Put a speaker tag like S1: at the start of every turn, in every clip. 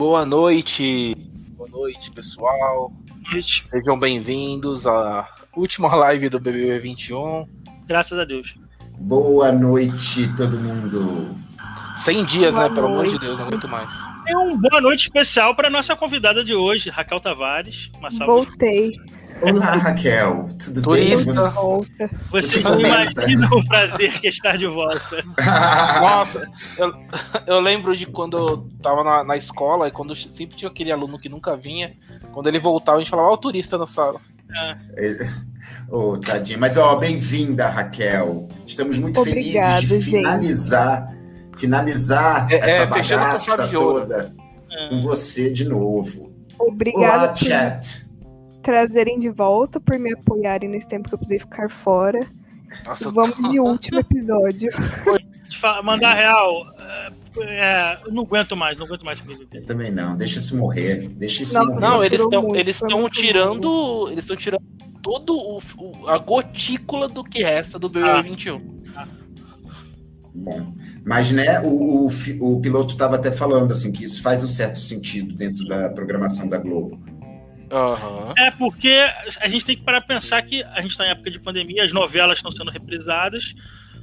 S1: Boa noite, boa noite, pessoal.
S2: Noite.
S1: Sejam bem-vindos à última live do BBB 21.
S2: Graças a Deus.
S3: Boa noite, todo mundo.
S1: 100 dias,
S4: Boa
S1: né? Pelo amor de
S4: noite.
S1: Deus, não aguento mais.
S2: É um boa noite especial para nossa convidada de hoje, Raquel Tavares. Uma salva.
S3: Olá, Raquel. Tudo
S1: Turista.
S3: bem? Você-.
S2: Você
S3: Você
S2: não imagina o prazer que é estar de volta.
S1: Nossa, eu, eu lembro de quando eu tava na, na escola e quando sempre tinha aquele aluno que nunca vinha. Quando ele voltava, a gente falava, ó, o turista na sala.
S3: Ô, tadinha. Mas, ó, bem-vinda, Raquel. Estamos muito
S4: Obrigada,
S3: felizes de
S4: gente.
S3: finalizar, finalizar
S1: É,
S3: essa
S1: é, fechando com
S3: bagaça toda
S2: É.
S3: com você de novo.
S4: Obrigada
S3: Olá, chat.
S4: Trazerem de volta, por me apoiarem nesse tempo que eu precisei ficar fora.
S1: Nossa,
S4: Vamos
S1: tô-
S4: de último episódio.
S2: Mandar real. é, é, eu não aguento mais, não aguento mais.
S3: Eu também não. Deixa isso morrer. Deixa isso
S4: Nossa,
S3: morrer.
S1: Não, eles estão
S4: muito,
S1: eles estão
S4: muito
S1: tirando. Eles estão tirando todo o, o- a gotícula do que resta do BBB
S2: Ah.
S1: 21.
S3: Bom, mas né, o, o, o piloto estava até falando assim que isso faz um certo sentido dentro da programação da Globo.
S1: Aham.
S2: É porque a gente tem que parar pra pensar que a gente está em época de pandemia, as novelas estão sendo reprisadas,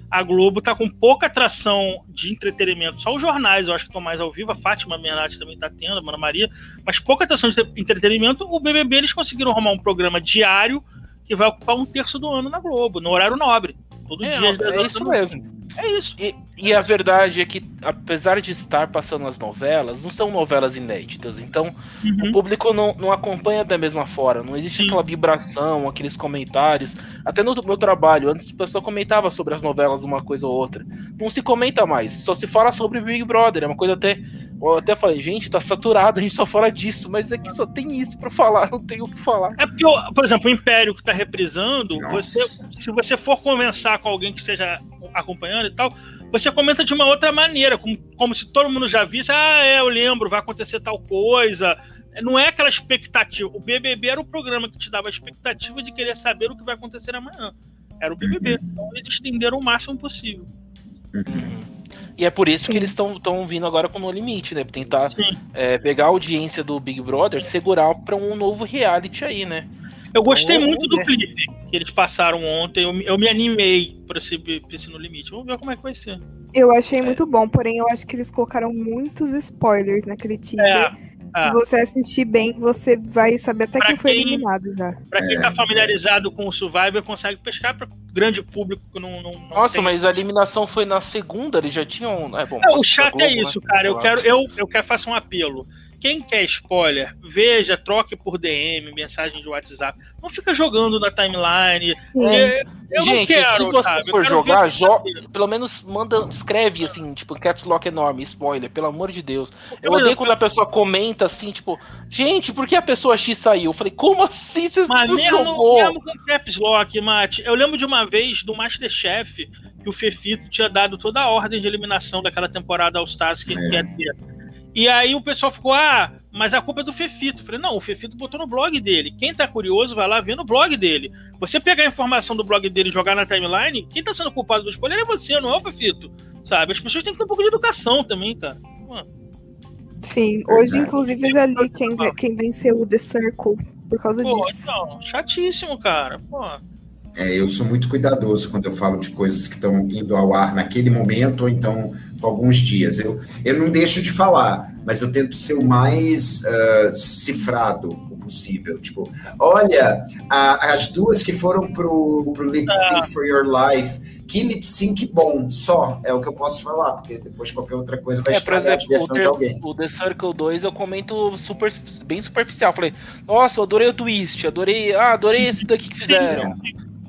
S2: a Globo tá com pouca atração de entretenimento. Só os jornais eu acho que estão mais ao vivo, a Fátima Bernardes também tá tendo, a Ana Maria, mas pouca atração de entretenimento. O BBB eles conseguiram arrumar um programa diário que vai ocupar um terço do ano na Globo, no horário nobre. Todo
S1: É,
S2: dia. às dez
S1: é
S2: horas
S1: isso
S2: da noite.
S1: mesmo.
S2: É isso.
S1: E, e a verdade é que, apesar de estar passando as novelas, não são novelas inéditas. Então, o
S2: Uhum.
S1: público não, não acompanha da mesma forma. Não existe
S2: Sim.
S1: aquela vibração, aqueles comentários. Até no meu trabalho, antes a pessoa comentava sobre as novelas uma coisa ou outra. Não se comenta mais. Só se fala sobre Big Brother. É uma coisa até. Eu até falei, gente, tá saturado, a gente só fala disso, mas é que só tem isso pra falar, não tem o que falar.
S2: É porque, por exemplo, o Império que tá reprisando,
S3: Nossa.
S2: você, se você for conversar com alguém que esteja acompanhando e tal, você comenta de uma outra maneira, como, como se todo mundo já visse, ah, é, eu lembro, vai acontecer tal coisa. Não é aquela expectativa. O BBB era o programa que te dava a expectativa de querer saber o que vai acontecer amanhã. Era o BBB. Então eles estenderam o máximo possível.
S1: E é por isso
S4: Sim.
S1: que eles estão vindo agora com No Limite, né? Pra tentar é, pegar a audiência do Big Brother, segurar pra um novo reality aí, né?
S2: Eu gostei
S1: Vamos
S2: muito do
S1: ver.
S2: clipe que eles passaram ontem. Eu, me- eu me animei pra esse, pra esse No Limite. Vamos ver como é que vai ser.
S4: Eu achei muito bom, porém eu acho que eles colocaram muitos spoilers naquele teaser.
S2: É, é.
S4: Se você assistir bem, você vai saber até
S2: Pra
S4: quem foi eliminado já.
S2: Pra quem
S3: É,
S2: tá familiarizado com o Survivor, consegue pescar pra grande público que não. não, não
S1: Nossa,
S2: tem.
S1: mas a eliminação foi na segunda, eles já tinham. É, bom,
S2: É, o chato
S1: Globo,
S2: é isso,
S1: né?
S2: cara. Eu quero, eu, eu quero fazer um apelo. Quem quer spoiler, veja, troque por DM, mensagem de WhatsApp. Não fica jogando na timeline.
S4: Sim.
S2: Eu, eu não
S1: Gente,
S2: quero,
S1: se você
S2: sabe?
S1: For jogar, jo pelo menos manda, escreve assim, tipo, caps lock enorme, spoiler, pelo amor de Deus. Eu odeio quando a pessoa comenta assim, tipo, gente, por que a pessoa X saiu? Eu falei, como assim você
S2: Mas
S1: não
S2: mesmo,
S1: jogou?
S2: mesmo com caps lock, Mate, eu lembro de uma vez do Masterchef que o Fefito tinha dado toda a ordem de eliminação daquela temporada All Stars que ele
S3: É.
S2: quer ter. E aí o pessoal ficou, ah, mas a culpa é do Fefito. Eu falei, não, o Fefito botou no blog dele. Quem tá curioso vai lá ver no blog dele. Você pegar a informação do blog dele e jogar na timeline, quem tá sendo culpado do spoiler é você, não é o Fefito. Sabe? As pessoas têm que ter um pouco de educação também, cara. Mano,
S4: Sim.
S3: Verdade.
S4: Hoje, inclusive, eu já li quem, quem venceu o The Circle por causa
S2: Pô,
S4: disso.
S2: então, chatíssimo, cara. Pô.
S3: É, eu sou muito cuidadoso quando eu falo de coisas que estão indo ao ar naquele momento ou então alguns dias. Eu, eu não deixo de falar, mas eu tento ser o mais ah, cifrado possível. Tipo, olha, a- as duas que foram pro, pro Lip Sync for Your Life, que lip sync bom, só é o que eu posso falar, porque depois qualquer outra coisa vai
S1: É,
S3: estragar a
S1: exemplo, o,
S3: diversão de
S1: The-
S3: alguém.
S1: o The Circle 2 eu comento super, bem superficial. Falei, nossa, adorei o twist, adorei. Ah, adorei esse daqui que fizeram.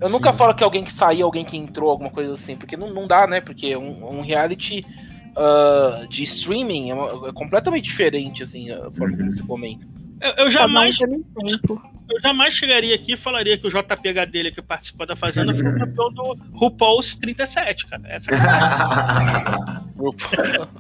S1: Eu nunca
S3: Sim.
S1: falo que alguém que saiu, alguém que entrou, alguma coisa assim, porque não, não dá, né? Porque um, um reality ah, de streaming é, uma- é completamente diferente, assim, a forma que
S3: Uhum.
S1: você comenta.
S2: Eu, eu jamais eu jamais chegaria aqui e falaria que o JPH dele que participou da Fazenda foi o campeão do RuPaul's 37, cara. Essa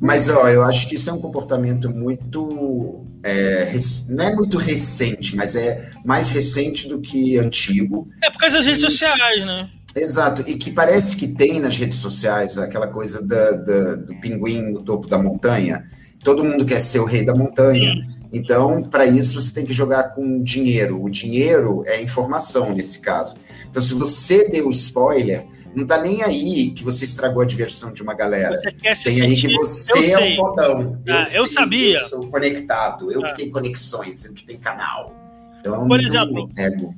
S3: Mas, ó, eu acho que isso é um comportamento muito. é, rec- não é muito recente, mas é mais recente do que antigo.
S2: é por causa das redes
S3: E-
S2: sociais, né?
S3: Exato, e que parece que tem nas redes sociais aquela coisa da- da- do pinguim no topo da montanha, Todo mundo quer ser o rei da montanha. Então, para isso, você tem que jogar com dinheiro. O dinheiro é informação nesse caso. Então, se você deu spoiler, não tá nem aí que você estragou a diversão de uma galera. Tem aí que você é o fodão.
S2: Eu, ah, eu sabia. Eu
S3: sou conectado. Eu ah. que tenho conexões, eu que tenho canal. Então,
S2: Por exemplo, ego.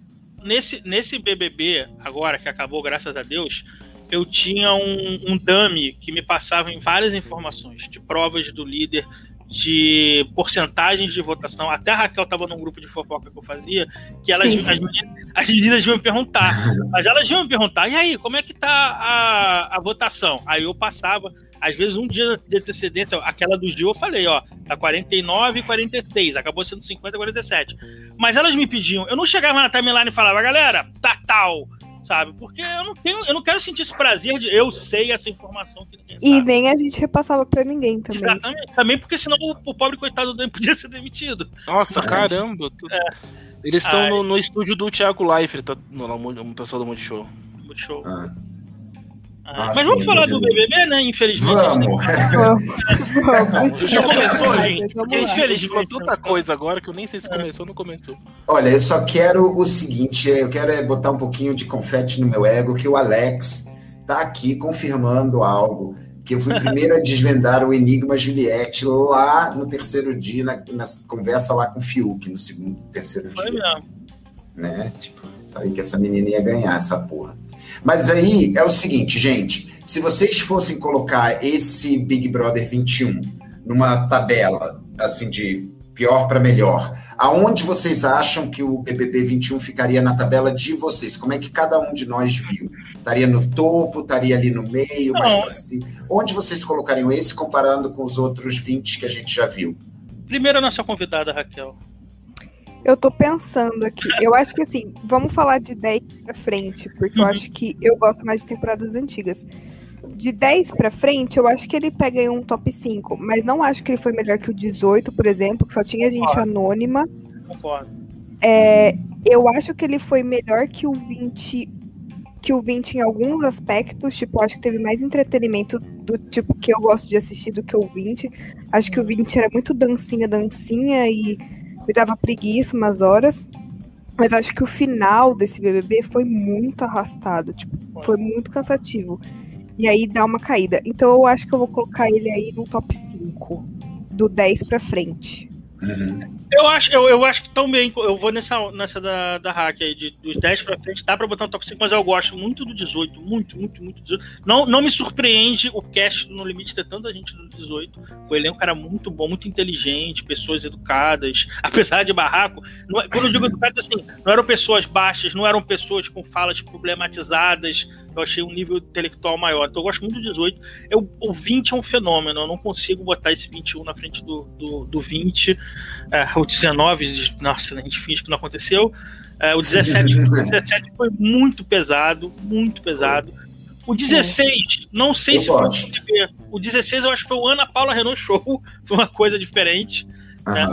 S2: Nesse, nesse BBB, agora que acabou, graças a Deus, eu tinha um, um dummy que me passava em várias informações de provas do líder, de porcentagens de votação. Até a Raquel estava num grupo de fofoca que eu fazia, que elas, as, meninas, as meninas iam me perguntar. Mas elas iam me perguntar, e aí, como é que tá a, a votação? Aí eu passava, às vezes um dia de antecedência, aquela do Gil eu falei, ó, tá 49 e 46, acabou sendo 50 e 47. Mas elas me pediam, eu não chegava na timeline e falava, galera, tá tal sabe? Porque eu não tenho, eu não quero sentir esse prazer de eu sei essa informação que ninguém
S4: sabe. E nem a gente repassava para ninguém também.
S2: Exatamente. Também porque senão o, o pobre coitado do podia ser demitido.
S1: Nossa, Mas, caramba. Tu... É. Eles estão no, no, estúdio do Thiago Leifert, tá, no, no, no pessoal do Multishow.
S2: Multishow. Ah. Ah, Mas sim, vamos falar do BBB, né? Infelizmente.
S3: Vamos.
S2: Já começou, gente? Porque,
S1: infelizmente, falou tanta coisa agora que eu nem sei se começou ou não começou.
S3: Olha, eu só quero o seguinte: eu quero é botar um pouquinho de confete no meu ego, que o Alex tá aqui confirmando algo. Que eu fui primeiro a desvendar o Enigma Juliette lá no terceiro dia, na, na conversa lá com o Fiuk, no segundo, terceiro Foi dia. Mesmo. Né? Tipo, falei que essa menina ia ganhar essa porra. Mas aí é o seguinte, gente: se vocês fossem colocar esse Big Brother 21 numa tabela, assim, de pior para melhor, aonde vocês acham que o BBB 21 ficaria na tabela de vocês? Como é que cada um de nós viu? Estaria no topo, estaria ali no meio, mais pra cima? Onde vocês colocariam esse comparando com os outros 20 que a gente já viu?
S2: Primeiro a nossa convidada, Raquel.
S4: Eu tô pensando aqui. Eu acho que assim, vamos falar de 10 pra frente, porque uhum. eu acho que eu gosto mais de temporadas antigas. De 10 pra frente, eu acho que ele pega em um top 5, mas não acho que ele foi melhor que o 18, por exemplo, que só tinha gente Concordo. anônima.
S2: Concordo.
S4: É, eu acho que ele foi melhor que o 20 que o 20 em alguns aspectos, tipo, acho que teve mais entretenimento do tipo que eu gosto de assistir do que o 20. Acho que o 20 era muito dancinha, dancinha e me dava preguiça umas horas. Mas acho que o final desse BBB foi muito arrastado, tipo, foi muito cansativo. E aí dá uma caída. Então eu acho que eu vou colocar ele aí no top 5, do 10 pra frente.
S2: Uhum. Eu acho, eu, eu acho que também, eu vou nessa, nessa da, da hack aí, de, dos 10 pra frente, dá pra botar no top 5, mas eu gosto muito do 18, muito, muito, muito 18. Não, não me surpreende o cast No Limite ter tanta gente do 18. O elenco era muito bom, muito inteligente, pessoas educadas, apesar de barraco. Não, é, quando eu digo educadas, assim, não eram pessoas baixas, não eram pessoas com falas problematizadas, eu achei um nível intelectual maior. Então eu gosto muito do 18. Eu, o 20 é um fenômeno, eu não consigo botar esse 21 na frente do, do, do 20. É, o 19, nossa, a gente finge que não aconteceu. É, o 17, o 17 foi muito pesado, muito pesado. O 16, não sei eu se
S3: gosto.
S2: foi o 16 eu acho que foi o Ana Paula Renault Show, foi uma coisa diferente. Uhum. Né?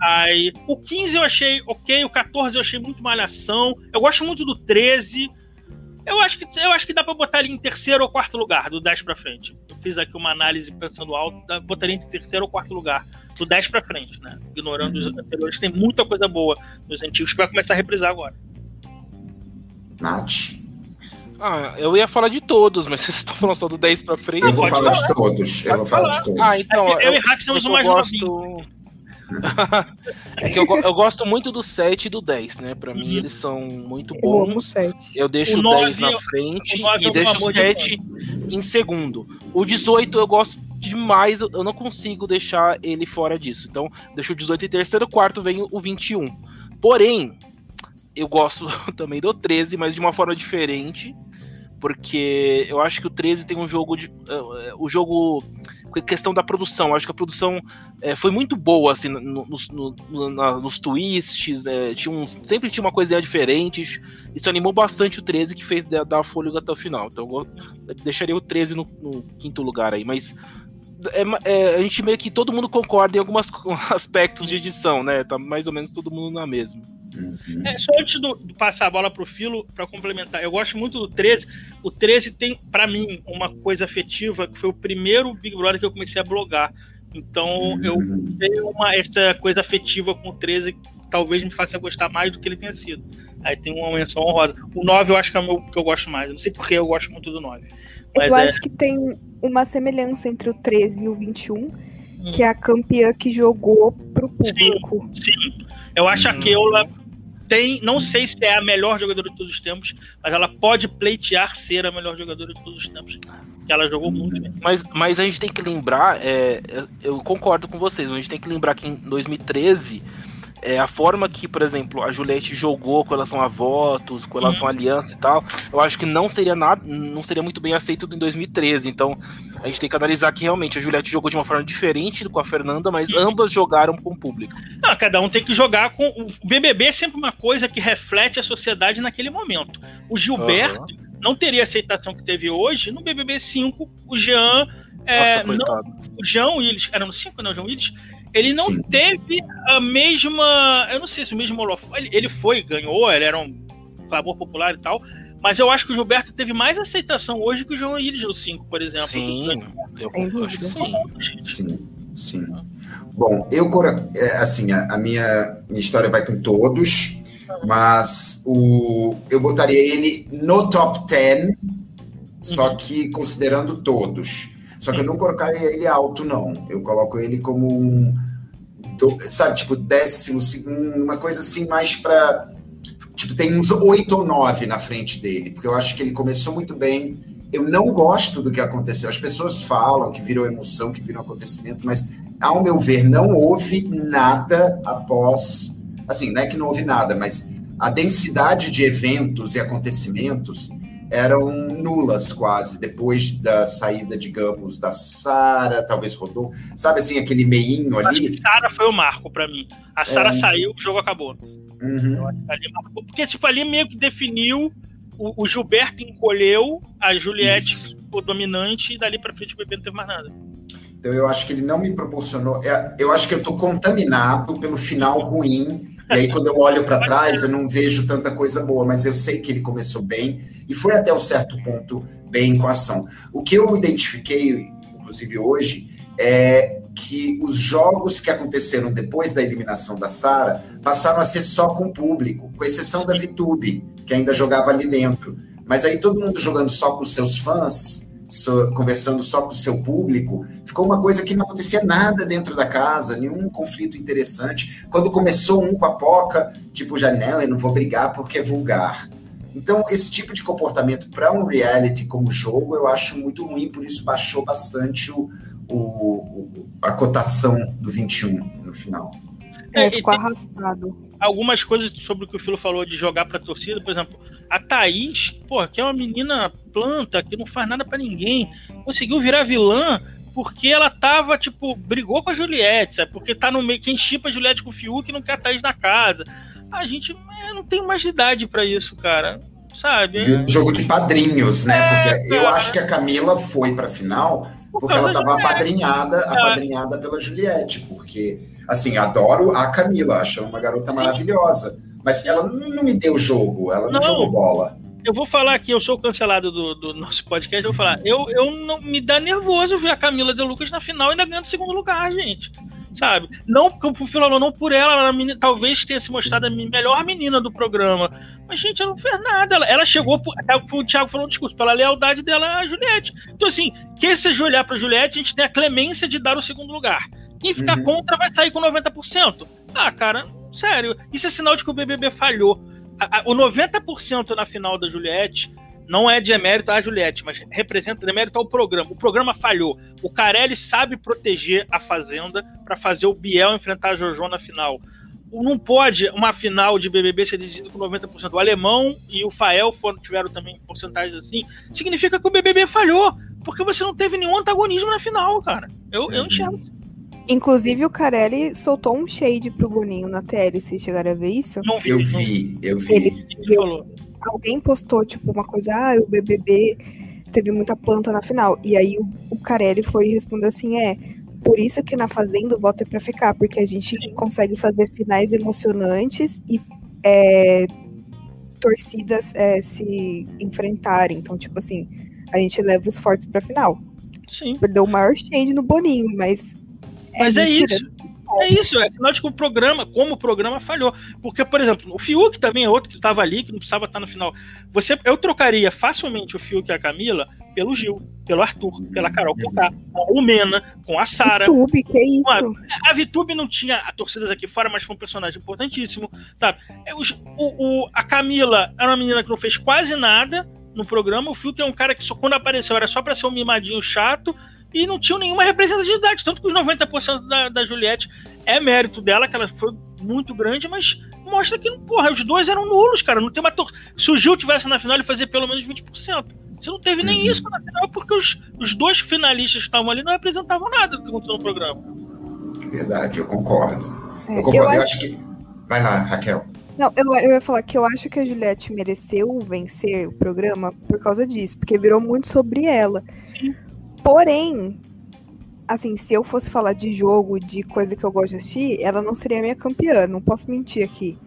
S2: Aí, o 15 eu achei ok, o 14 eu achei muito malhação. Eu gosto muito do 13. Eu acho que, eu acho que dá pra botar ele em terceiro ou quarto lugar, do 10 pra frente. Eu fiz aqui uma análise pensando alto, botaria em terceiro ou quarto lugar, do 10 pra frente, né? Ignorando uhum. os anteriores, tem muita coisa boa nos antigos que vai começar a reprisar agora.
S3: Nath.
S1: Ah, eu ia falar de todos, mas vocês estão falando só do 10 pra frente.
S3: Eu vou falar, falar de todos. Eu vou falar de todos.
S1: Ah, então.
S2: É eu, eu e Rafa somos o mais gosto...
S1: é que eu, eu, gosto muito do 7 e do 10, né? Pra mim, uhum. eles são muito bons. Eu deixo o, 10 na frente e deixo o 7 em segundo. O 18 eu gosto demais, eu não consigo deixar ele fora disso. Então, deixo o 18 em terceiro, quarto vem o 21. Porém, eu gosto também do 13, mas de uma forma diferente. Porque eu acho que o 13 tem um jogo de. Uh, o jogo questão da produção. Acho que a produção é, foi muito boa, assim, nos, no, no, na, nos twists, tinha sempre tinha uma coisa diferente. Isso animou bastante o 13, que fez dar fôlego até o final. Então eu deixaria o 13 no, no quinto lugar aí, mas. É, é, a gente meio que todo mundo concorda em alguns aspectos de edição, né? Tá mais ou menos todo mundo na mesma.
S2: Uhum. É, só antes do, de passar a bola pro Filo, para complementar, eu gosto muito do 13. O 13 tem, para mim, uma coisa afetiva, que foi o primeiro Big Brother que eu comecei a blogar. Então eu tenho uma, essa coisa afetiva com o 13 que talvez me faça gostar mais do que ele tenha sido. Aí tem uma menção honrosa. O 9 eu acho que é o meu, que eu gosto mais. Eu não sei porque eu gosto muito do 9.
S4: Mas eu é... acho que tem uma semelhança entre o 13 e o 21, hum. que é a campeã que jogou pro público.
S2: Sim, sim. Eu acho hum. que ela tem, não sei se é a melhor jogadora de todos os tempos, mas ela pode pleitear ser a melhor jogadora de todos os tempos. Que ela jogou muito bem.
S1: Mas, mas a gente tem que lembrar, é, eu concordo com vocês, a gente tem que lembrar que em 2013 é, a forma que, por exemplo, a Juliette jogou com relação a votos, com relação à aliança e tal, eu acho que não seria nada, não seria muito bem aceito em 2013. Então, a gente tem que analisar que realmente a Juliette jogou de uma forma diferente com a Fernanda, mas ambas jogaram com o público.
S2: Não, cada um tem que jogar com. O BBB é sempre uma coisa que reflete a sociedade naquele momento. O Gilberto uhum. não teria a aceitação que teve hoje no BBB 5. O Jean. É, Nossa, não, o Jean Willis, era no 5, não, o Jean Willis, ele não Sim. teve a mesma. Eu não sei se o mesmo holofote. Ele, ele foi, ganhou, ele era um clamor popular e tal. Mas eu acho que o Gilberto teve mais aceitação hoje que o João Iris no 5, por exemplo.
S1: Sim, eu acho que sim.
S3: Sim, sim. Bom, eu, é, assim, a, a minha, minha história vai com todos, mas o, eu botaria ele no top 10, só uhum. que considerando todos. Só que eu não colocaria ele alto, não. Eu coloco ele como um. Sabe, tipo, décimo, uma coisa assim mais para. Tipo, tem uns oito ou nove na frente dele, porque eu acho que ele começou muito bem. Eu não gosto do que aconteceu. As pessoas falam que virou emoção, que virou acontecimento, mas, ao meu ver, não houve nada após. Assim, não é que não houve nada, mas a densidade de eventos e acontecimentos eram nulas quase, depois da saída, digamos, da Sara, talvez rodou, sabe assim, aquele meinho ali. Acho que
S2: Sara foi o marco para mim. A Sara é... saiu, o jogo acabou. Uhum. Porque, tipo, ali meio que definiu, o, o Gilberto encolheu, a Juliette Isso. ficou dominante, e dali pra frente o bebê não teve mais nada.
S3: Então eu acho que ele não me proporcionou. É, eu acho que eu tô contaminado pelo final ruim e aí, quando eu olho para trás, eu não vejo tanta coisa boa, mas eu sei que ele começou bem e foi até um certo ponto bem com a ação. O que eu identifiquei, inclusive hoje, é que os jogos que aconteceram depois da eliminação da Sara passaram a ser só com o público, com exceção da VTube, que ainda jogava ali dentro. Mas aí todo mundo jogando só com seus fãs, so, conversando só com o seu público, ficou uma coisa que não acontecia nada dentro da casa, nenhum conflito interessante. Quando começou um com a Poca, tipo, já não, eu não vou brigar porque é vulgar. Então, esse tipo de comportamento para um reality como jogo, eu acho muito ruim, por isso baixou bastante o, o, a cotação do 21 no final.
S4: É, ficou arrastado
S2: algumas coisas sobre o que o Filo falou de jogar pra torcida, por exemplo, a Thaís, pô, que é uma menina planta, que não faz nada para ninguém, conseguiu virar vilã porque ela tava, tipo, brigou com a Juliette, sabe? Porque tá no meio, quem chipa a Juliette com o Fiuk não quer a Thaís na casa. A gente é, não tem mais idade para isso, cara. Sabe?
S3: Jogo de padrinhos, né? É, porque eu acho que a Camila foi pra final porque ela tava apadrinhada, apadrinhada pela Juliette, porque Assim, adoro a Camila, acho uma garota maravilhosa. Mas ela não me deu jogo, ela não, não jogou bola.
S2: Eu vou falar aqui, eu sou cancelado do, do nosso podcast, eu vou falar, eu, eu não me dá nervoso ver a Camila de Lucas na final e ainda ganhando segundo lugar, gente. Sabe? Não, o falou, não por ela, ela menina, talvez tenha se mostrado a melhor menina do programa. Mas, gente, ela não fez nada. Ela, ela chegou, até o Thiago falou um discurso, pela lealdade dela à Juliette. Então, assim, quem seja olhar pra Juliette, a gente tem a clemência de dar o segundo lugar. Quem ficar uhum. contra vai sair com 90%. Ah, cara, sério. Isso é sinal de que o BBB falhou. A, a, o 90% na final da Juliette não é de emérito à Juliette, mas representa de mérito ao programa. O programa falhou. O Carelli sabe proteger a Fazenda para fazer o Biel enfrentar a Jojo na final. Não pode uma final de BBB ser decidida com 90%. O Alemão e o Fael foram, tiveram também porcentagens assim. Significa que o BBB falhou, porque você não teve nenhum antagonismo na final, cara. Eu, eu enxergo.
S4: Inclusive, o Carelli soltou um shade pro Boninho na TL. Vocês chegaram a ver isso?
S3: Não vi, eu vi, eu vi.
S4: Ele, falou. Alguém postou, tipo, uma coisa, ah, o BBB teve muita planta na final. E aí o, o Carelli foi responder assim: é, por isso que na Fazenda o voto é pra ficar, porque a gente consegue fazer finais emocionantes e é, torcidas é, se enfrentarem. Então, tipo assim, a gente leva os fortes pra final.
S2: Sim.
S4: Perdeu o maior shade no Boninho, mas
S2: Mas é, é isso. É isso, é sinal de que o programa, como o programa falhou. Porque, por exemplo, o Fiuk também é outro que estava ali, que não precisava estar no final. Você, eu trocaria facilmente o Fiuk e a Camila pelo Gil, pelo Arthur, pela Carol Conká, com o Mena, com a Sara.
S4: Vitube, que é isso?
S2: A, a Vitube não tinha a torcidas aqui fora, mas foi um personagem importantíssimo, sabe? É, o, o, a Camila era uma menina que não fez quase nada no programa. O Fiuk é um cara que só quando apareceu era só para ser um mimadinho chato e não tinham nenhuma representatividade. Tanto que os 90% da, da Juliette é mérito dela, que ela foi muito grande, mas mostra que, porra, os dois eram nulos, cara. Não tem uma tor Se o Gil tivesse na final, ele fazia pelo menos 20%. Você não teve nem uhum. isso na final, porque os, os dois finalistas que estavam ali não representavam nada do que aconteceu no programa.
S3: Verdade, eu concordo. É, eu concordo. Eu, eu acho... acho que. Vai lá, Raquel.
S4: Não, eu, eu ia falar que eu acho que a Juliette mereceu vencer o programa por causa disso, porque virou muito sobre ela. Sim. Porém, assim, se eu fosse falar de jogo, de coisa que eu gosto de assistir, ela não seria minha campeã, não posso mentir aqui.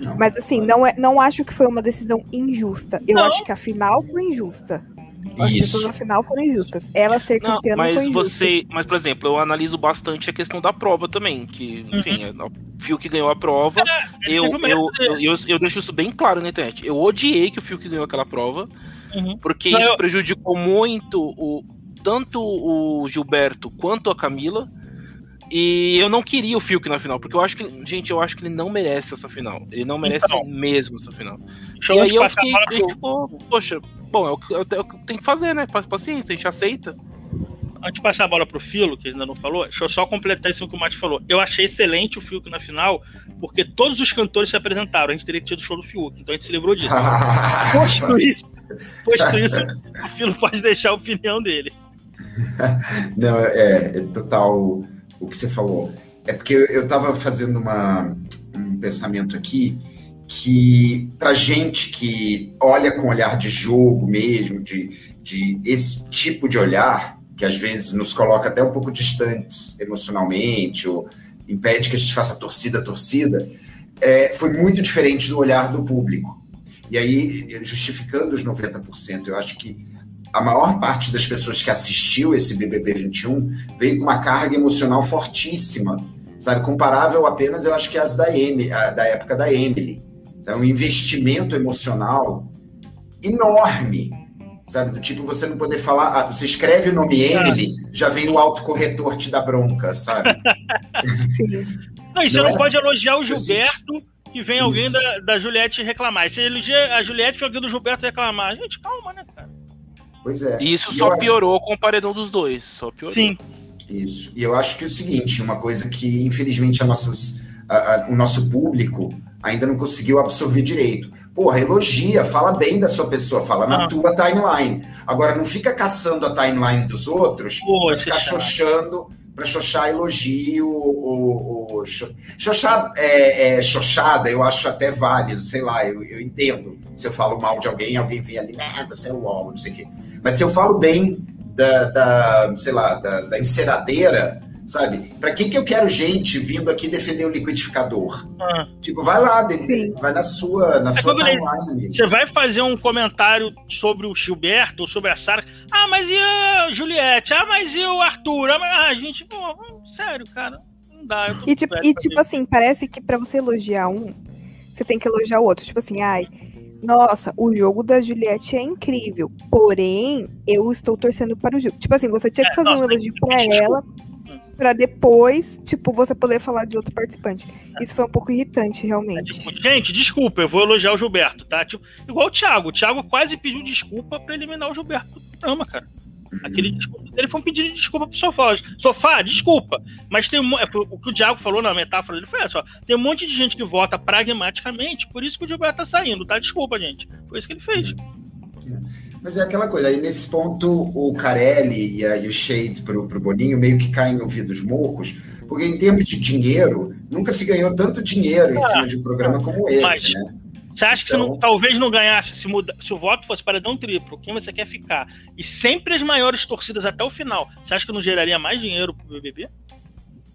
S4: Não, Mas assim, não, é, não acho que foi uma decisão injusta. Eu não. acho que a final foi injusta. As Isso. pessoas na final foram injustas. Ela ser campeã não,
S1: mas
S4: não foi
S1: você, Mas, por exemplo, eu analiso bastante a questão da prova também. Que, enfim, uhum. o Fiuk ganhou a prova. É, eu, eu, eu, eu, eu, deixo isso bem claro na internet. Eu odiei que o Fiuk ganhou aquela prova. Uhum. Porque isso prejudicou muito o, tanto o Gilberto quanto a Camila. E eu não queria o Fiuk na final, porque eu acho que, gente, eu acho que ele não merece essa final. Ele não merece então, mesmo essa final. E aí eu fiquei, a gente ficou, poxa, bom, é o, que, é o que tem que fazer, né? Paciência, a gente aceita.
S2: Antes de passar a bola pro Filo, que ainda não falou, deixa eu só completar isso que o Mate falou. Eu achei excelente o Fiuk na final, porque todos os cantores se apresentaram. A gente teria tido o show do Fiuk, então a gente se livrou disso. posto isso, posto isso, o Filo pode deixar a opinião dele.
S3: Não, é, é, total o que você falou. É porque eu estava fazendo uma, um pensamento aqui que para gente que olha com olhar de jogo mesmo, de, de esse tipo de olhar, que às vezes nos coloca até um pouco distantes emocionalmente, ou impede que a gente faça torcida torcida, é, foi muito diferente do olhar do público. E aí, justificando os 90%, eu acho que a maior parte das pessoas que assistiu esse BBB 21 veio com uma carga emocional fortíssima, sabe? Comparável apenas, eu acho que as da, Emily, da época da Emily. Sabe? Um investimento emocional enorme, sabe? Do tipo, você não poder falar, ah, você escreve o nome Emily, já vem o autocorretor te dar bronca, sabe?
S2: não, e você não, não é? pode elogiar o Gilberto que vem alguém da, da Juliette reclamar. E você elogia a Juliette alguém do Gilberto reclamar. Gente, calma, né?
S3: Pois é.
S1: E isso e só eu... piorou com o paredão dos dois. Só piorou.
S2: Sim.
S3: Isso. E eu acho que é o seguinte, uma coisa que, infelizmente, a nossas, a, a, o nosso público ainda não conseguiu absorver direito. Porra, elogia, fala bem da sua pessoa, fala na ah. tua timeline. Agora, não fica caçando a timeline dos outros Pô, pra ficar xoxando, pra xoxar elogio, ou, ou xoxar é, é, xoxada, eu acho até válido, sei lá, eu, eu entendo. Se eu falo mal de alguém, alguém vem ali, né, você é o UOL, não sei o quê. Mas se eu falo bem da, da sei lá, da, da enceradeira, sabe? Para que que eu quero gente vindo aqui defender o liquidificador? Ah. Tipo, vai lá, de, vai na sua, na é sua
S2: timeline. Você vai fazer um comentário sobre o Gilberto ou sobre a Sara. Ah, mas e a Juliette? Ah, mas e o Arthur? Ah, gente, pô, sério, cara, não dá.
S4: e tipo, e, tipo assim, parece que para você elogiar um, você tem que elogiar o outro. Tipo assim, ai, nossa, o jogo da Juliette é incrível. Porém, eu estou torcendo para o Gil. Tipo assim, você tinha que é, fazer um elogio para ela para depois, tipo, você poder falar de outro participante. Isso foi um pouco irritante, realmente.
S2: É, tipo, gente, desculpa, eu vou elogiar o Gilberto, tá? Tipo, igual o Thiago. O Thiago quase pediu desculpa para eliminar o Gilberto do programa, cara. Aquele desculpa dele foi um pedido de desculpa pro sofá. Sofá, desculpa. Mas tem um, é, o que o Diago falou na metáfora dele foi essa: ó, tem um monte de gente que vota pragmaticamente, por isso que o Gilberto tá saindo, tá? Desculpa, gente. Foi isso que ele fez.
S3: Mas é aquela coisa, aí nesse ponto o Carelli e, a, e o Shade pro, pro Boninho meio que caem no ouvidos mocos, porque em termos de dinheiro, nunca se ganhou tanto dinheiro em ah, cima de um programa como esse, mas, né?
S2: Você acha que então... se não, talvez não ganhasse, se, muda, se o voto fosse paredão triplo, quem você quer ficar? E sempre as maiores torcidas até o final. Você acha que não geraria mais dinheiro pro BBB?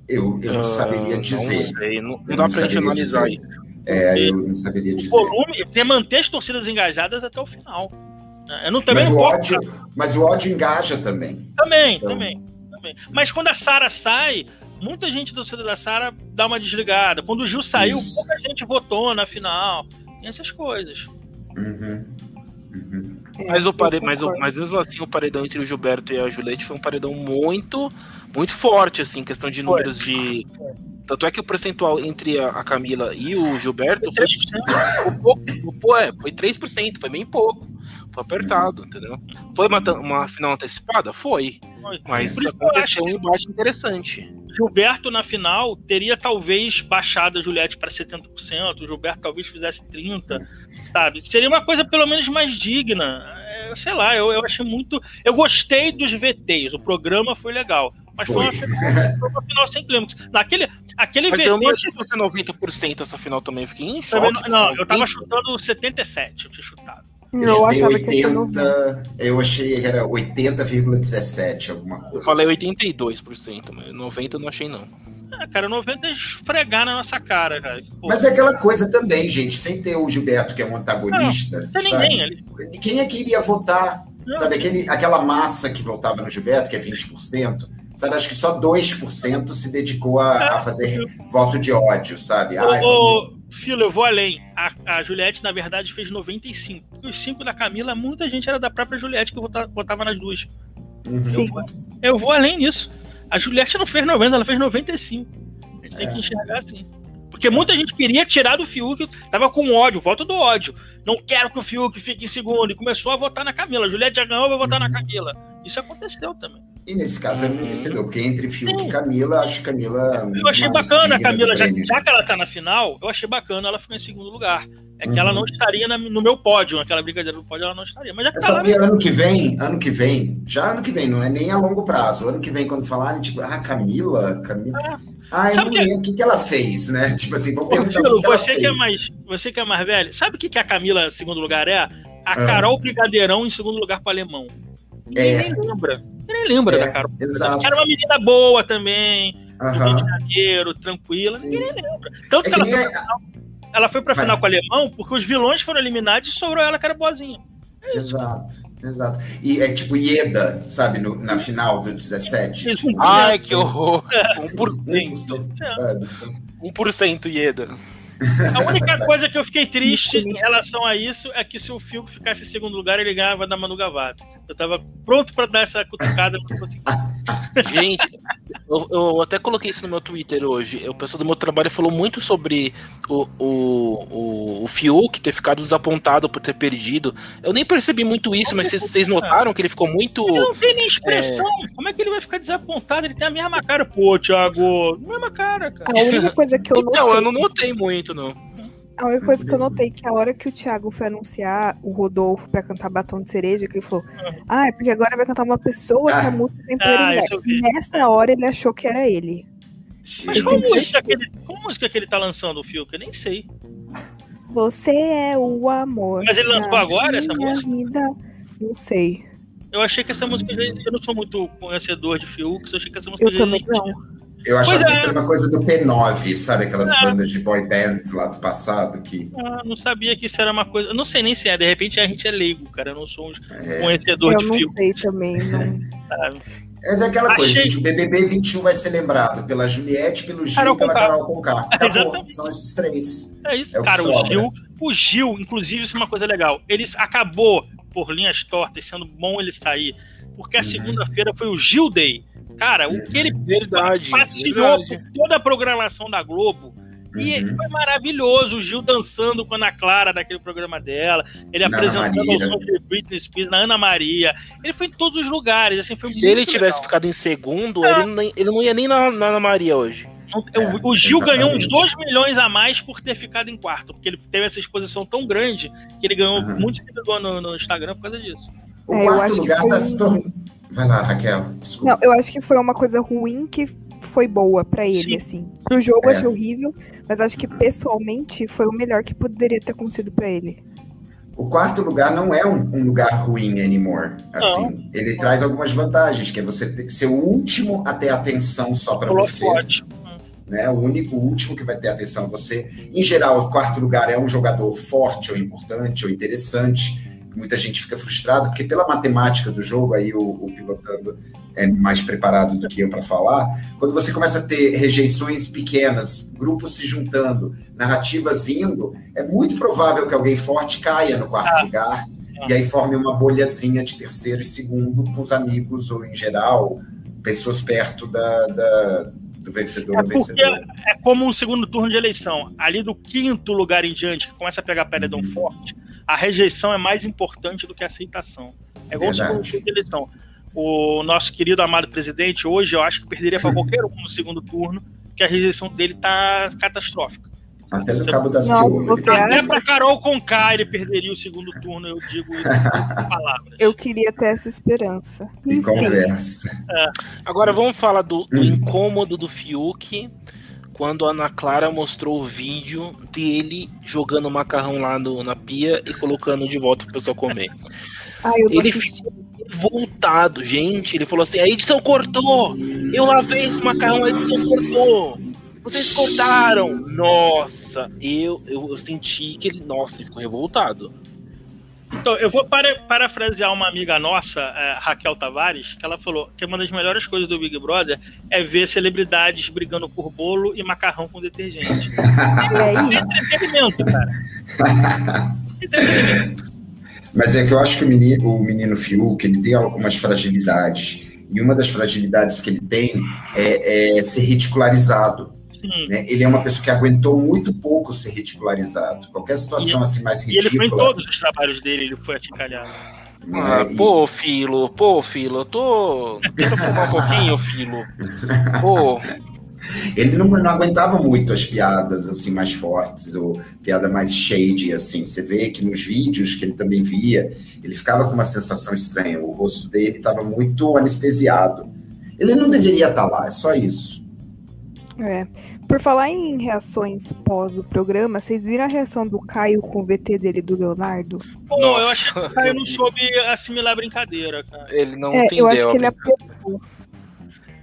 S3: Eu, eu não uh, saberia dizer.
S1: Não, sei, não, não dá pra gente analisar isso.
S3: É, eu não saberia dizer. O volume
S2: é manter as torcidas engajadas até o final. Eu não, também
S3: mas, o ódio, mas o ódio engaja também.
S2: Também, então... também, também. Mas quando a Sara sai, muita gente do Cedo da Sara dá uma desligada. Quando o Gil saiu,
S3: Isso.
S2: pouca gente votou na final. Tem essas coisas.
S3: Uhum. Uhum.
S1: Mas, o pare... mas, o- mas mesmo assim, o paredão entre o Gilberto e a Juliette foi um paredão muito, muito forte, assim, questão de números de. Tanto é que o percentual entre a, a Camila e o Gilberto foi,
S2: 3%.
S1: foi pouco. Pô, é, foi 3%, foi bem pouco. Foi apertado, entendeu? Foi uma, uma final antecipada? Foi. Mas aconteceu um
S2: acho
S1: embate interessante.
S2: Gilberto na final teria talvez baixado a Juliette para 70%, o Gilberto talvez fizesse 30%, sabe? Seria uma coisa pelo menos mais digna. É, sei lá, eu, eu achei muito. Eu gostei dos VTs, o programa foi legal. Mas foi,
S3: Foi.
S2: uma final, foi uma final sem clímax. Naquele aquele
S1: Mas
S2: VT.
S1: eu não achei que fosse 90% essa final também. Eu fiquei em
S2: também
S1: choque.
S2: não, não, eu tava
S1: 90%.
S2: chutando 77, eu tinha chutado.
S4: Eu
S3: chutei
S4: achava que ia ser 90.
S3: 80, eu achei que era 80,17 alguma coisa.
S1: Eu falei 82%, mas 90% eu não achei não.
S2: Ah, cara, 90 é esfregar na nossa cara, cara. Pô,
S3: Mas é aquela coisa também, gente, sem ter o Gilberto, que é um antagonista.
S2: não tem
S3: sabe?
S2: ninguém ali.
S3: Quem é que iria votar?
S2: Não.
S3: Sabe, aquele, aquela massa que votava no Gilberto, que é 20%, sabe, acho que só 2% se dedicou a, a fazer voto de ódio, sabe? Ai, vamos-
S2: Ô, ô, Filo, eu vou além. A, a Juliette, na verdade, fez 95. E os 5 da Camila, muita gente era da própria Juliette que vota- votava nas duas.
S3: Uhum.
S4: Sim.
S2: Eu vou além nisso. A Juliette não fez 90, ela fez 95. A gente tem
S3: É.
S2: que enxergar assim. Porque muita gente queria tirar do Fiuk, tava com ódio, voto do ódio. Não quero que o Fiuk fique em segundo. E começou a votar na Camila. Juliette já ganhou, vai votar
S3: Uhum.
S2: na Camila. Isso aconteceu também.
S3: E nesse caso é
S1: Uhum.
S3: merecedor, porque entre Fiuk
S2: Sim.
S3: e Camila, acho Camila.
S2: Eu achei bacana a Camila, já, já que ela tá na final, eu achei bacana ela ficar em segundo lugar. É que
S3: Uhum.
S2: ela não estaria na- no meu pódio, naquela brincadeira do pódio, ela não estaria. Mas já que
S3: Eu
S2: tá lá,
S3: sabia ano que vem, ano que vem, já ano que vem, não é nem a longo prazo. Ano que vem, quando falarem, tipo, ah, Camila, Camila. Ah, eu
S2: Sabe
S3: lembro o que, que ela fez, né? Tipo assim, vou
S2: Ô,
S3: perguntar o
S2: Filo,
S3: que,
S2: você
S3: fez.
S2: que, é mais, você que é mais velho, sabe o que, que a Camila, em segundo lugar, é? A
S3: Ah.
S2: Carol Brigadeirão em segundo lugar para alemão. Ninguém
S3: É.
S2: nem lembra. Ninguém nem lembra
S3: É,
S2: da Carol.
S3: exato.
S2: Era uma menina boa também, do Rio
S3: Aham.
S2: de Janeiro, tranquila.
S3: Sim.
S2: Ninguém nem lembra. Tanto
S3: É
S2: que,
S3: que
S2: ela, foi pra final, ela foi pra
S3: Vai.
S2: final com o alemão porque os vilões foram eliminados e sobrou ela que era boazinha.
S3: Exato, exato. E é tipo Ieda, sabe, no- na final do 17.
S2: Isso, um
S1: Ai,
S2: por
S1: que horror.
S2: É.
S1: 1%.
S3: sabe?
S1: 1% Ieda.
S2: A única coisa que eu fiquei triste em relação a isso é que se o Fiuk ficasse em segundo lugar, ele ganhava da Manu Gavassi. Eu tava pronto pra dar essa cutucada, mas não consegui.
S1: Gente, eu, eu até coloquei isso no meu Twitter hoje. O pessoal do meu trabalho falou muito sobre o, o, o, o Fiuk ter ficado desapontado por ter perdido. Eu nem percebi muito isso, mas vocês, vocês notaram que ele ficou muito.
S2: Ele não tem nem expressão. Como é que ele vai ficar desapontado? Ele tem a mesma cara. Pô, Thiago, mesma cara, cara.
S4: A única coisa que eu notei,
S1: Então, eu não notei muito, não.
S4: A única coisa que eu notei que a hora que o Thiago foi anunciar o Rodolfo pra cantar Batom de Cereja, que ele falou: Ah, é porque agora vai cantar uma pessoa que a
S3: Ah.
S4: música tem
S2: Ah.
S4: E nessa hora ele achou que era ele.
S2: Mas qual música, que ele, qual música que ele tá lançando, o Fiuk? Eu nem sei.
S4: Você é o amor.
S2: Mas ele lançou agora essa música?
S4: Vida. Não sei.
S2: Eu achei que essa música. Eu não sou muito conhecedor de Fiuk, eu achei que essa música.
S4: Eu também não.
S3: Eu achava
S2: Pois
S3: que
S2: é.
S3: isso era uma coisa do P9, sabe? Aquelas
S2: É.
S3: bandas de boy band lá do passado que.
S2: Ah, não sabia que isso era uma coisa. Eu não sei nem se é, de repente a gente é leigo, cara. Eu não sou um
S3: É.
S2: conhecedor
S4: Eu
S2: de
S4: não
S2: Fiuk.
S4: sei também. Não.
S3: Mas é aquela coisa,
S2: Achei-
S3: gente. O BBB 21 vai ser lembrado pela Juliette, pelo Gil
S2: Carol
S3: e pela
S2: Conká.
S3: Carol Conká. Acabou.
S2: Exatamente.
S3: São esses três.
S2: É isso,
S3: É o
S2: cara. O. Gil, o Gil, inclusive, isso é uma coisa legal. Ele acabou por linhas tortas, sendo bom ele sair. Porque a
S3: Uhum.
S2: segunda-feira foi o Gil Day. Cara, o que ele
S1: Verdade.
S2: passeou
S1: verdade.
S2: por toda a programação da Globo. E
S3: Uhum.
S2: foi maravilhoso, o Gil dançando com a Ana Clara naquele programa dela, ele
S3: Na
S2: apresentando o som de Britney Spears, na Ana Maria. Ele foi em todos os lugares, assim, foi
S1: Se
S2: muito
S1: ele tivesse
S2: legal.
S1: ficado em segundo,
S2: É.
S1: ele, nem- ele não ia nem na, na Ana Maria hoje.
S2: Não-
S3: É,
S2: o, o Gil ganhou uns
S3: exatamente.
S2: 2 milhões a mais por ter ficado em quarto, porque ele teve essa exposição tão grande que ele ganhou
S3: Aham.
S2: muito seguidor no, no Instagram por causa disso.
S3: O
S4: É, eu
S3: quarto lugar
S4: foi
S3: tá se tornando. Vai lá, Raquel. Desculpa.
S4: Não, eu acho que foi uma coisa ruim que foi boa pra ele,
S2: Sim.
S4: assim. Pro jogo
S3: É.
S4: achei horrível, mas acho que pessoalmente foi o melhor que poderia ter acontecido pra ele.
S3: O quarto lugar não é um, um lugar ruim anymore. Assim, ele traz algumas vantagens, que é você ter- ser o último a ter atenção só para você.
S2: Holofote.
S3: né? O único, o último que vai ter atenção a você. Em geral, o quarto lugar é um jogador forte ou importante ou interessante. Muita gente fica frustrada, porque pela matemática do jogo, aí o, o pilotando é mais preparado do que eu para falar, quando você começa a ter rejeições pequenas, grupos se juntando, narrativas indo, é muito provável que alguém forte caia no quarto ah. lugar ah. e aí forme uma bolhazinha de terceiro e segundo com os amigos ou em geral pessoas perto da, da do vencedor
S2: é vencedor. É como um segundo turno de eleição. Ali do quinto lugar em diante, que começa a pegar paredão hum. forte, a rejeição é mais importante do que a aceitação. É igual o segundo turno de eleição. O nosso querido amado presidente, hoje, eu acho que perderia para qualquer um no segundo turno, porque a rejeição dele tá catastrófica.
S3: Até no Cabo da Silva.
S2: Até para Carol Conká ele perderia o segundo turno, eu digo isso
S4: palavras. Eu queria ter essa esperança.
S3: E conversa.
S1: É. Agora vamos falar do, do hum. incômodo do Fiuk quando a Ana Clara mostrou o vídeo dele jogando macarrão lá no, na pia e colocando de volta pro pessoal comer.
S4: Ai,
S1: ele ficou voltado, gente. Ele falou assim: a edição cortou! Eu lavei esse macarrão, a edição cortou! Vocês cortaram! Nossa, eu, eu, eu senti que ele. Nossa, ele ficou revoltado.
S2: Então, eu vou para, parafrasear uma amiga nossa, é, Raquel Tavares, que ela falou que uma das melhores coisas do Big Brother é ver celebridades brigando por bolo e macarrão com detergente. é entretenimento, cara.
S3: Entretenimento. Mas é que eu acho que o menino, o menino Fiuk, ele tem algumas fragilidades. E uma das fragilidades que ele tem é, é ser ridicularizado. Né? Ele é uma pessoa que aguentou muito pouco ser ridicularizado. Qualquer situação
S2: e,
S3: assim mais ridícula.
S2: E ele foi em todos os trabalhos dele, ele foi achincalhado.
S1: Ah, é, pô, Filo, pô, Filo, eu tô. Quero fumar um pouquinho, Filo. Pô.
S3: Ele não, não, aguentava muito as piadas assim mais fortes ou piada mais shady assim. Você vê que nos vídeos que ele também via, ele ficava com uma sensação estranha. O rosto dele estava muito anestesiado. Ele não deveria estar lá, é só isso.
S4: É. Por falar em reações pós o programa, vocês viram a reação do Caio com o VT dele do Leonardo?
S2: Pô, Nossa. eu acho que o Caio não soube assimilar a brincadeira, cara.
S1: Ele não é, entendeu.
S4: Eu acho que ele aprovou.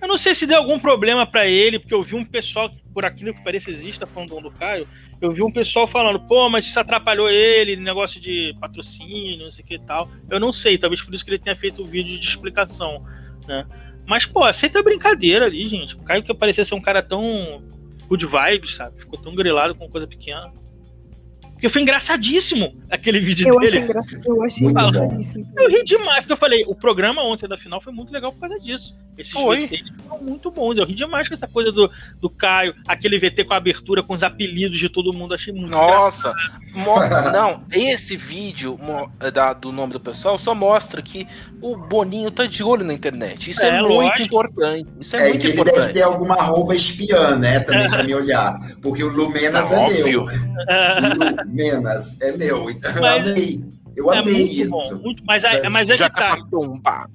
S2: Eu não sei se deu algum problema para ele, porque eu vi um pessoal, por aquilo que parece existe, tá falando do Caio, eu vi um pessoal falando, pô, mas isso atrapalhou ele, negócio de patrocínio, não sei o que e tal. Eu não sei, talvez por isso que ele tenha feito o um vídeo de explicação, né? Mas, pô, aceita a brincadeira ali, gente. O Caio que parecia ser um cara tão good vibes, sabe? Ficou tão grilado com coisa pequena. Porque foi engraçadíssimo aquele vídeo
S4: eu
S2: dele.
S4: Achei engra... Eu achei muito engraçadíssimo.
S2: Eu ri demais, porque eu falei, o programa ontem da final foi muito legal por causa disso. Esses foi. VTs foram muito bons. Eu ri demais com essa coisa do, do Caio, aquele VT com a abertura, com os apelidos de todo mundo. Achei muito
S1: Nossa! Não, esse vídeo da, do nome do pessoal só mostra que o Boninho tá de olho na internet. Isso é, é muito importante. Isso é,
S3: é
S1: muito
S3: que
S1: importante.
S3: ele deve ter alguma arroba espiã, né? Também pra me olhar. Porque o Lumenas é óbvio. meu. Menas, é meu. Então mas, eu amei. Eu é amei isso.
S2: Bom, muito, mas, é, mas é
S1: Já
S2: que tá.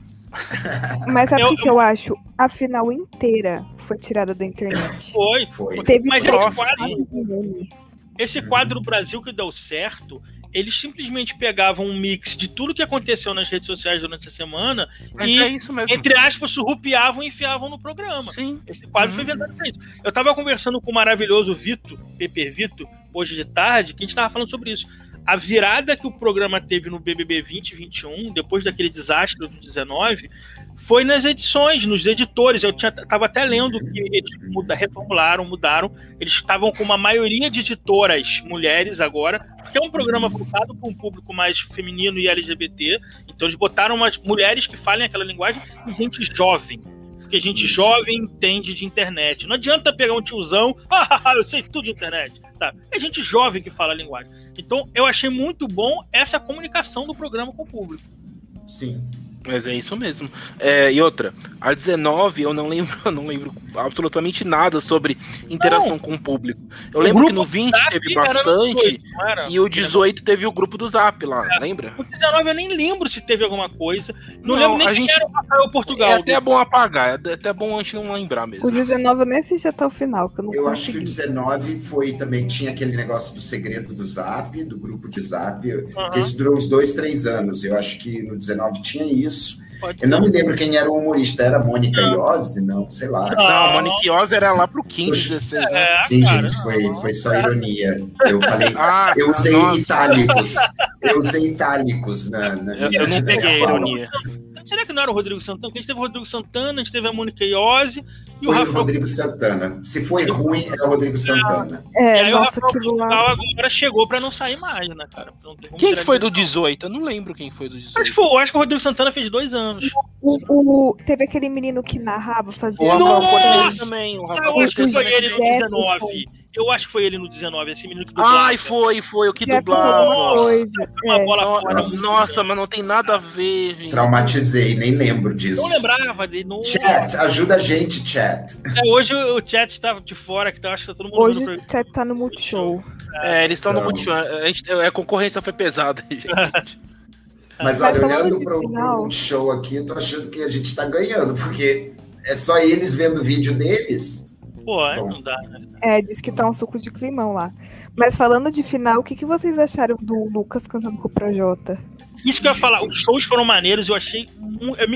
S4: Mas sabe o que eu acho? A final inteira foi tirada da internet.
S2: Foi.
S3: Foi.
S4: Teve
S2: mas esse quadro, esse quadro Brasil que deu certo, eles simplesmente pegavam um mix de tudo que aconteceu nas redes sociais durante a semana
S1: Mas
S2: e,
S1: é
S2: entre aspas, surrupiavam e enfiavam no programa.
S1: Sim.
S2: Esse quadro uhum. foi inventado pra isso. Eu tava conversando com o maravilhoso Vito, Pepe Vito, hoje de tarde, que a gente tava falando sobre isso. A virada que o programa teve no BBB 2021, depois daquele desastre do 19, foi nas edições, nos editores. Eu tinha, tava até lendo que eles muda, reformularam, mudaram. Eles estavam com uma maioria de editoras mulheres agora, porque é um programa voltado para um público mais feminino e LGBT. Então eles botaram umas mulheres que falem aquela linguagem e gente jovem porque gente jovem entende de internet. Não adianta pegar um tiozão, ah, eu sei tudo de internet. Tá? É gente jovem que fala a linguagem. Então, eu achei muito bom essa comunicação do programa com o público.
S3: Sim.
S1: Mas é isso mesmo. É, e outra, a 19 eu não lembro, eu não lembro absolutamente nada sobre interação não. com o público. Eu o lembro que no 20 teve bastante e o 18 teve o grupo do Zap lá, é. lembra?
S2: O 19 eu nem lembro se teve alguma coisa. Não, não lembro nem
S1: a gente, era
S2: o Portugal.
S1: É até bom apagar, é até bom a gente não lembrar mesmo.
S4: O 19 eu nem assisti até o final, que eu não
S3: Eu consegui. acho que o 19 foi também tinha aquele negócio do segredo do Zap, do grupo de Zap, uhum. que isso durou uns dois, três anos. Eu acho que no 19 tinha isso isso. Eu não me lembro quem era o humorista, era Mônica Iose? Não, sei lá.
S1: Não, a Mônica Iose era lá pro 15, 16, né?
S3: É, Sim, cara, gente, foi, foi só ironia. Eu falei, ah, eu usei nossa. itálicos. Eu usei itálicos na, na
S1: Eu, eu não peguei ironia.
S2: Será que não era o Rodrigo Santana? Porque a gente teve o Rodrigo Santana, a gente teve a Mônica Iose e o
S3: Foi o
S2: Rafael
S3: Rodrigo Santana. Se foi ruim, era o Rodrigo Santana.
S2: E
S4: É,
S2: aí o
S4: nossa,
S2: Rafael. Portugal agora chegou pra não sair mais, né, cara?
S1: Quem foi do 18? Eu não lembro quem foi do
S2: Acho que,
S1: 18.
S2: foi, acho que o Rodrigo Santana fez dois anos.
S4: O, o- teve aquele menino que narrava, fazia.
S1: O Rafael
S2: Nossa!
S1: Cortez também. O
S2: Eu
S1: Rafael
S2: acho que
S1: Cortez
S2: foi
S1: também
S2: ele no
S1: fez.
S4: Jefferson.
S2: 19. Eu acho que foi ele no 19, esse menino que dublava.
S1: Ai, foi, foi o que
S4: Jefferson
S1: dublava.
S2: Uma
S4: É.
S2: bola
S1: No-
S2: fora.
S3: Nossa.
S1: Nossa, mas não tem nada a ver, gente.
S3: Traumatizei, nem lembro disso.
S2: Não lembrava dele. Não...
S3: Chat, ajuda a gente, chat.
S2: É, hoje o chat tá de fora, que tá, acho que tá todo mundo
S4: Hoje
S2: vendo
S4: você tá no Multishow.
S1: É, eles estão no. Multishow. A, gente- a concorrência foi pesada, gente.
S3: Mas
S4: Mas
S3: olha, olhando
S4: de
S3: pro,
S4: final-
S3: pro show aqui, eu tô achando que a gente tá ganhando, porque é só eles vendo o vídeo deles.
S2: Pô, aí
S3: Bom.
S2: não dá, né?
S4: É, diz que tá um suco de climão lá. Mas falando de final, o que, que vocês acharam do Lucas cantando com o Projota?
S2: Isso que eu ia falar, os shows foram maneiros, eu achei.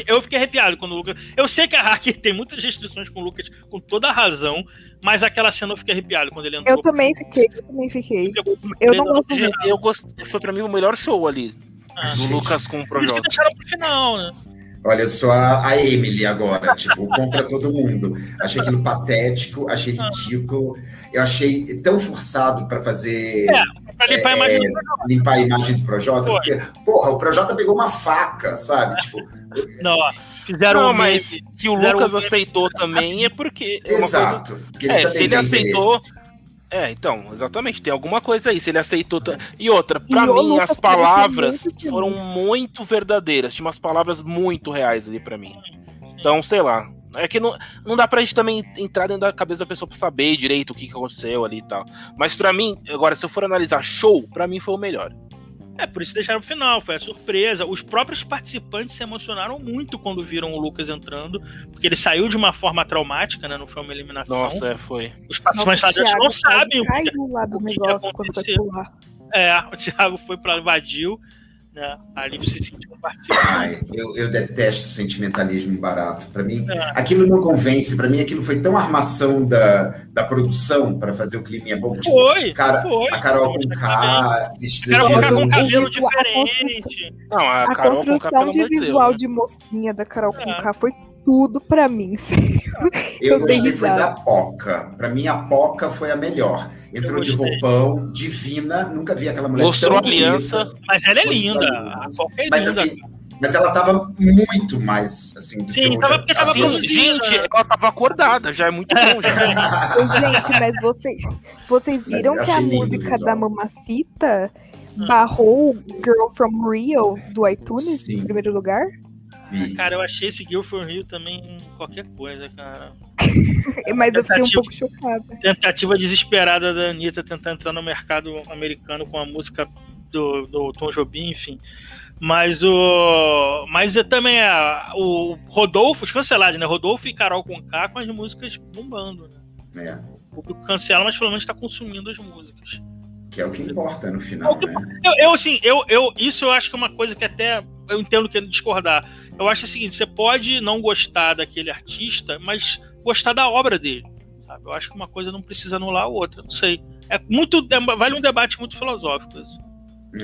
S2: Eu, fiquei arrepiado quando o Lucas. Eu sei que a Hacker tem muitas restrições com o Lucas, com toda a razão, mas aquela cena eu fiquei arrepiado quando ele entrou.
S4: Eu também fiquei, eu também fiquei. Eu não gosto
S1: eu gostei, foi pra mim o melhor show ali.
S2: Ah,
S1: Do
S3: Gente.
S1: Lucas com o
S2: Por isso que
S1: Projota.
S2: deixaram pro final, né?
S3: Olha, eu sou a, a Emily agora, tipo, contra todo mundo. Achei aquilo patético, achei ridículo. Eu achei tão forçado pra fazer.
S2: Pra limpar a
S3: É,
S2: imagem do
S3: limpar a imagem do Projota,
S2: Foi.
S3: porque, porra, o Projota pegou uma faca, sabe? Tipo,
S2: Não, fizeram
S1: Não,
S2: um
S1: mas se o Lucas
S2: um-
S1: aceitou também é porque é uma coisa
S3: exato. Porque ele
S1: É,
S3: também
S1: se ele aceitou-
S3: interesse.
S1: É, então, exatamente, tem alguma coisa aí, se ele aceitou. ta- E outra, pra
S4: o
S1: mim,
S4: Lucas
S1: as palavras
S4: muito
S1: foram muito verdadeiras, tinha umas palavras muito reais ali pra mim. Então, sei lá. É que não, não dá pra gente também entrar dentro da cabeça da pessoa pra saber direito o que, que aconteceu ali e tal. Mas pra mim, agora, se eu for analisar show, pra mim foi o melhor.
S2: É, por isso deixaram pro final, foi a surpresa. Os próprios participantes se emocionaram muito quando viram o Lucas entrando, porque ele saiu de uma forma traumática, né? Não foi uma eliminação.
S1: Nossa, é, foi.
S2: Os participantes
S4: Nossa, o
S2: lá dentro
S4: Thiago
S2: não sabem o que,
S4: caiu lá do
S2: o
S4: negócio quando foi pular.
S2: É, o Thiago foi pra invadiu, né? Ali se sentiu participante.
S3: Ai, eu, eu detesto sentimentalismo barato. Pra mim,
S2: É.
S3: aquilo não convence. Pra mim, aquilo foi tão armação da, da produção pra fazer o clima bom. Tipo,
S2: Foi,
S3: cara,
S2: foi.
S3: a Carol com. K, vestida de
S2: com um
S4: o-
S2: cabelo diferente.
S1: Não, a,
S4: A
S1: Carol
S4: construção
S1: pelo
S4: de
S1: amor de Deus,
S4: visual
S1: né?
S4: de mocinha da Carol
S2: É.
S4: Conká foi tudo pra mim, sério.
S3: Eu
S4: Eu
S3: gostei foi da Poca. Pra mim, a Poca foi a melhor. Entrou de roupão, divina. Nunca vi aquela mulher
S1: Mostrou
S3: tão
S1: a aliança.
S3: bonita.
S2: Mas ela é
S3: Mostrou
S2: linda.
S3: a
S2: A
S3: aliança.
S2: Coca é
S3: Mas
S2: linda.
S3: assim, mas ela tava muito mais assim do
S2: Sim,
S3: que eu
S2: tava
S3: já
S2: porque tava.
S1: Gente, ela tava acordada, já é muito bom.
S4: Gente, mas vocês, vocês
S3: Mas
S4: viram
S3: eu
S4: que a música da Mamacita
S2: Ah.
S4: barrou Girl from Rio do iTunes
S3: Sim.
S4: em primeiro lugar?
S3: Vi.
S2: Cara, eu achei esse Girl from Rio também qualquer coisa, cara.
S4: Mas eu fiquei um pouco chocada.
S2: Tentativa desesperada da Anitta tentar entrar no mercado americano com a música do, do Tom Jobim, enfim. Mas o. Mas é também a, o Rodolfo, os cancelados, né? Rodolfo e Carol com K com as músicas bombando. Né?
S3: É,
S2: O público cancela, mas pelo menos tá consumindo as músicas.
S3: que é o que importa no final, né?
S2: Eu, eu assim, eu, eu, isso eu acho que é uma coisa que até eu entendo que é discordar. Eu acho o seguinte: você pode não gostar daquele artista, mas gostar da obra dele. Sabe? Eu acho que uma coisa não precisa anular a outra. Não sei. É muito. é- vale um debate muito filosófico.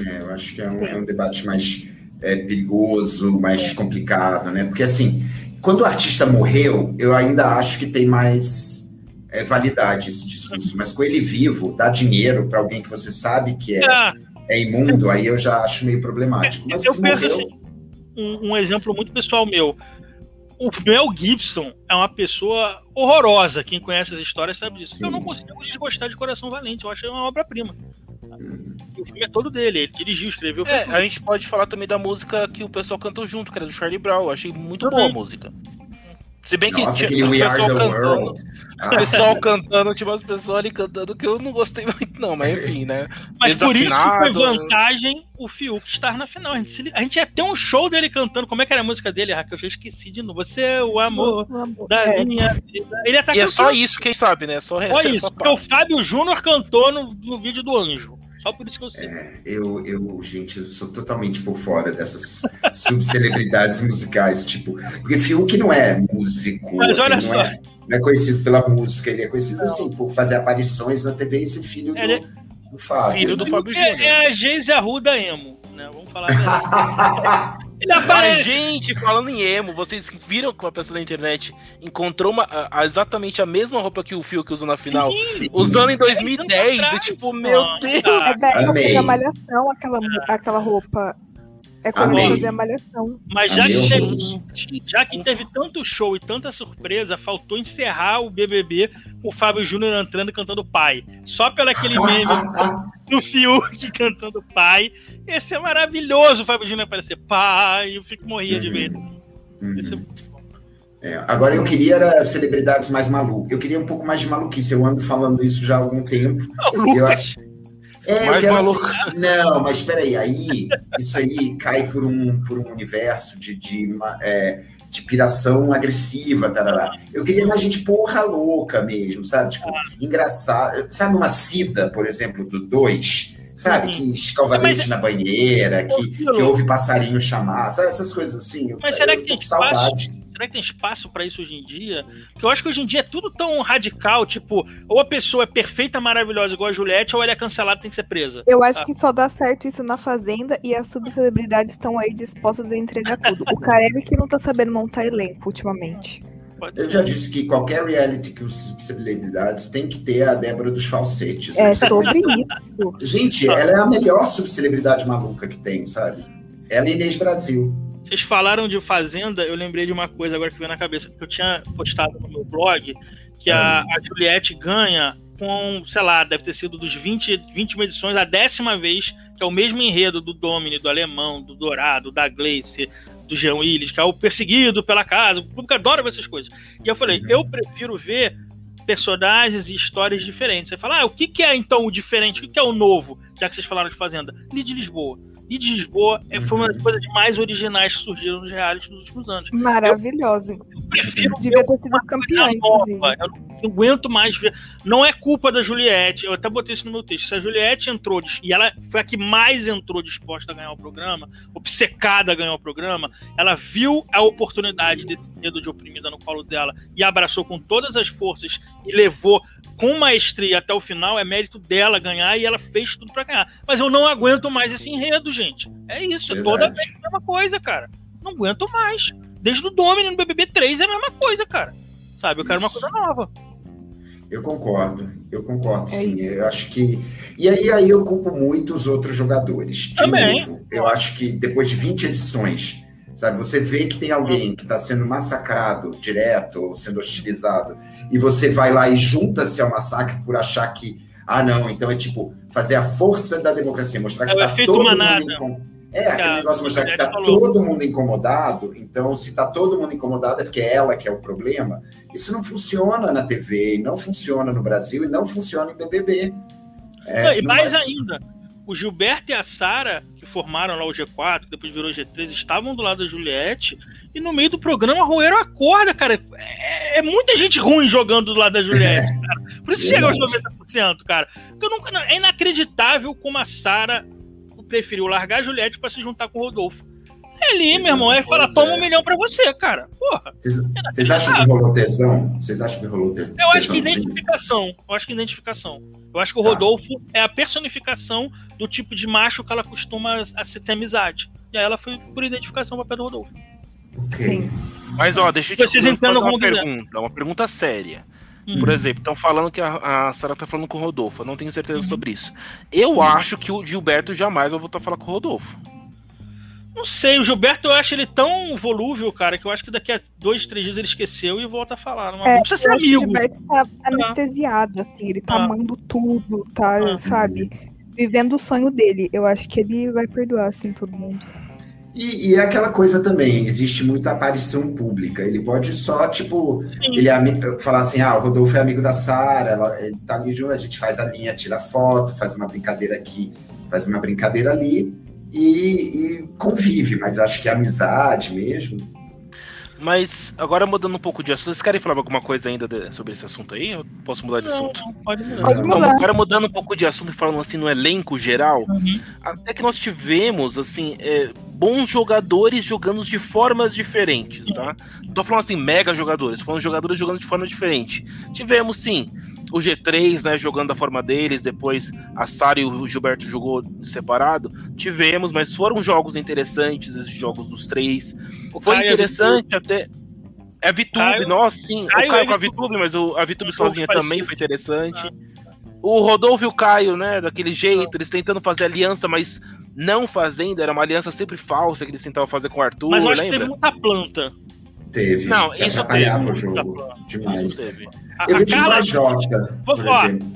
S3: É, eu acho que é um, é um debate mais é, perigoso, mais complicado, né? Porque assim, quando o artista morreu, eu ainda acho que tem mais é, validade esse discurso. Mas com ele vivo, dar dinheiro para alguém que você sabe que é,
S2: É,
S3: é imundo, aí eu já acho meio problemático. Mas
S2: eu
S3: se morreu,
S2: assim, um, um exemplo muito pessoal meu. O Mel Gibson é uma pessoa horrorosa. Quem conhece as histórias sabe disso. Eu
S3: Sim.
S2: não consigo desgostar de Coração Valente. Eu acho uma obra-prima. O filme é todo dele. Ele dirigiu, escreveu.
S1: É, a gente pode falar também da música que o pessoal cantou junto, que era do Charlie Brown. Eu achei muito
S2: Também.
S1: boa a música. Se bem que
S3: nossa,
S1: tinha o pessoal cantando, o
S3: Ah,
S1: pessoal cantando, tinha umas pessoas ali cantando que eu não gostei muito, não, mas enfim, né?
S2: Mas por isso que foi vantagem o Fiuk estar na final. A gente, a gente ia ter um show dele cantando. Como é que era a música dele, Raquel? Eu já esqueci de novo. Você é o amor
S4: Nossa, amor.
S2: da
S4: É,
S2: minha vida. Ele
S1: E é só isso, quem sabe, né? Só,
S2: Só
S1: essa-
S2: isso.
S1: essa
S2: Porque o. Fábio Júnior cantou no, no vídeo do Anjo. Só por isso que eu sei.
S3: eu, eu, gente, eu sou totalmente por fora dessas subcelebridades musicais, tipo, porque Fiuk não é músico,
S2: Mas olha
S3: assim, não,
S2: só.
S3: é, não é conhecido pela música, ele é conhecido assim por fazer aparições na TV e ser filho do,
S2: Ele-
S3: do Fábio.
S1: Filho do? Fábio
S2: É,
S1: Júnior.
S2: é a Geise Arruda Emo. né? Vamos falar Ele
S1: Mas,
S2: aparece.
S1: gente, falando em emo, vocês viram que uma pessoa na internet encontrou uma, a- a- exatamente a mesma roupa que o Fiuk usou na final?
S2: Sim.
S1: Usando em
S2: 10
S1: 2010.
S2: anos
S1: E tipo, meu
S2: Ah,
S1: Deus.
S2: tá.
S4: É da época da malhação, aquela, aquela roupa. É quando eu fazia malhação.
S2: Mas já que, teve, já que teve tanto show e tanta surpresa, faltou encerrar o BBB com o Fábio Júnior entrando e cantando pai. Só pelo aquele meme do Fiuk cantando pai. Esse é maravilhoso, o Fábio Júnior aparecer pai. Eu fico morria de ver.
S3: Uhum.
S2: Esse-
S3: É, agora eu queria era celebridades mais malucas. Eu queria um pouco mais de maluquice. Eu ando falando isso já há algum tempo.
S2: O Lucas,
S3: É, eu
S1: Mais
S3: quero
S1: maluco.
S3: assim- Não, mas peraí, aí isso aí cai por um, por um universo de, de, uma, é, de piração agressiva, tarará. Eu queria mais gente porra louca mesmo, sabe? Tipo, engraçado. Sabe uma Cida, por exemplo, do 2? Sabe?
S2: Uhum.
S3: Que escova
S2: Mas-
S3: leite na banheira, que, que ouve passarinho chamar, sabe? Essas coisas assim. Eu-
S2: Mas será
S3: eu
S2: que tem espaço?
S3: saudade.
S2: Será que tem espaço pra isso hoje em dia? Porque eu acho que hoje em dia é tudo tão radical, tipo, ou a pessoa é perfeita, maravilhosa igual a Juliette, ou ela é cancelada tem que ser presa.
S4: Eu acho
S2: Ah.
S4: que só dá certo isso na Fazenda e as subcelebridades estão aí dispostas a entregar tudo. O Carelli que não tá sabendo montar elenco ultimamente.
S3: Eu já disse que qualquer reality que os celebridades tem que ter a Débora dos falsetes.
S4: É sobre isso.
S3: Gente, ela é a melhor subcelebridade maluca que tem, sabe? Ela e Inês Brasil.
S2: Vocês falaram de Fazenda, eu lembrei de uma coisa agora que veio na cabeça, que eu tinha postado no meu blog, que a, a Juliette ganha com, sei lá, deve ter sido dos 20, 21 edições, a décima vez, que é o mesmo enredo do Domini, do Alemão, do Dourado, da Gleice, do Jean Willis, que é o perseguido pela casa, o público adora ver essas coisas. E eu falei,
S3: Uhum.
S2: eu prefiro ver personagens e histórias diferentes. Você fala, ah, o que, que é então o diferente? O que, que é o novo? Já que vocês falaram de Fazenda. Lid de Lisboa. Lid de Lisboa é, foi uma das coisas mais originais que surgiram nos realities nos últimos anos.
S4: Maravilhosa.
S2: Eu prefiro
S4: Devia ter sido campeã,
S2: coisa
S4: inclusive.
S2: nova. Eu não aguento mais ver. Não é culpa da Juliette. Eu até botei isso no meu texto. Se a Juliette entrou e ela foi a que mais entrou disposta a ganhar o programa, obcecada a ganhar o programa, ela viu a oportunidade desse dedo de oprimida no colo dela e abraçou com todas as forças e levou com maestria até o final. É mérito dela ganhar e ela fez tudo pra ganhar. Mas eu não aguento mais esse enredo, gente. É isso. É toda vez a mesma coisa, cara. Não aguento mais. Desde o Domini no BBB 3 é a mesma coisa, cara. Sabe? Eu quero uma
S3: Isso.
S2: coisa nova.
S3: Eu concordo, eu concordo,
S4: É
S3: sim. Eu acho que. E aí, aí eu culpo muito os outros jogadores. De
S2: Também.
S3: novo, eu acho que depois de 20 edições, sabe, você vê que tem alguém que está sendo massacrado direto ou sendo hostilizado, e você vai lá e junta-se ao massacre por achar que. Ah, não, então é tipo fazer a força da democracia, mostrar que
S2: É efeito
S3: todo mundo incomodado. É, aquele negócio mostrar que está todo mundo incomodado, então se está todo mundo incomodado é porque é ela que é o problema. Isso não funciona na TV, não funciona no Brasil e não funciona em BBB. É,
S2: Não, e
S3: não
S2: mais ainda, o Gilberto e a Sara, que formaram lá o G4, que depois virou G3, estavam do lado da Juliette, e no meio do programa roeram a corda, cara. É, é muita gente ruim jogando do lado da Juliette, cara. Por isso chega aos
S3: Verdade.
S2: 90%, cara. Porque eu nunca, não, é inacreditável como a Sara preferiu largar a Juliette pra se juntar com o Rodolfo. É ali, meu irmão, é falar,
S3: Pois
S2: toma
S3: é.
S2: um milhão pra você, cara. Porra.
S3: Vocês,
S2: é
S3: vocês acham que rolou tesão? Vocês acham que rolou te- tesão?
S2: Eu acho que identificação. Eu acho que identificação. Eu acho que o
S3: Tá.
S2: Rodolfo é a personificação do tipo de macho que ela costuma a se ter amizade. E aí ela foi por identificação para pé do Rodolfo.
S3: Ok.
S4: Sim.
S1: Mas ó, deixa eu te
S2: Vocês
S1: fazer uma pergunta, uma pergunta séria.
S2: Hum.
S1: Por exemplo, estão falando que a, a Sarah tá falando com o Rodolfo. Eu não tenho certeza
S2: Uhum.
S1: sobre isso. Eu acho que o Gilberto jamais vai voltar a falar com o Rodolfo.
S2: Não sei, o Gilberto eu acho ele tão volúvel, cara, que eu acho que daqui a dois, três dias ele esqueceu e volta a falar. Não,
S4: É,
S2: não precisa ser
S4: que o
S2: amigo.
S4: Gilberto tá anestesiado, assim, ele tá
S2: Ah.
S4: amando tudo, tá,
S2: Ah.
S4: sabe? Vivendo o sonho dele. Eu acho que ele vai perdoar, assim, todo mundo.
S3: E, e é aquela coisa também, existe muita aparição pública. Ele pode só, tipo,
S2: Sim.
S3: ele é falar assim: ah, o Rodolfo é amigo da Sara, ele tá ali junto, a gente faz a linha, tira foto, faz uma brincadeira aqui, faz uma brincadeira ali e, e convive, mas acho que é amizade mesmo.
S1: Mas agora mudando um pouco de assunto, vocês querem falar alguma coisa ainda de- sobre esse assunto aí? Eu posso mudar de
S2: Não,
S1: assunto?
S2: não, pode mudar.
S4: Pode
S3: Não,
S4: mudar.
S1: agora mudando um pouco de assunto e falando assim no elenco geral,
S2: Uhum.
S1: até que nós tivemos assim é, bons jogadores jogando de formas diferentes, tá? Não tô falando assim mega jogadores, tô falando jogadores jogando de forma diferente. Tivemos sim o G3, né, jogando da forma deles, depois a Sara e o Gilberto jogou separado. Tivemos, mas foram jogos interessantes, esses jogos dos três. O Foi Caio é interessante é até. É a VTube, nossa, sim. Caio o Caio é com a VTube, mas o, a VTube sozinha também foi interessante. Ah. O Rodolfo e o Caio, né, daquele jeito, eles tentando fazer aliança, mas não fazendo, era uma aliança sempre falsa que eles tentavam fazer com o Arthur,
S2: Mas eu acho
S1: lembra?
S2: que teve muita planta.
S3: Teve.
S1: Não, isso teve.
S3: o jogo. Demais. Isso teve. Eu vi
S2: Carla...
S3: Jota, por exemplo.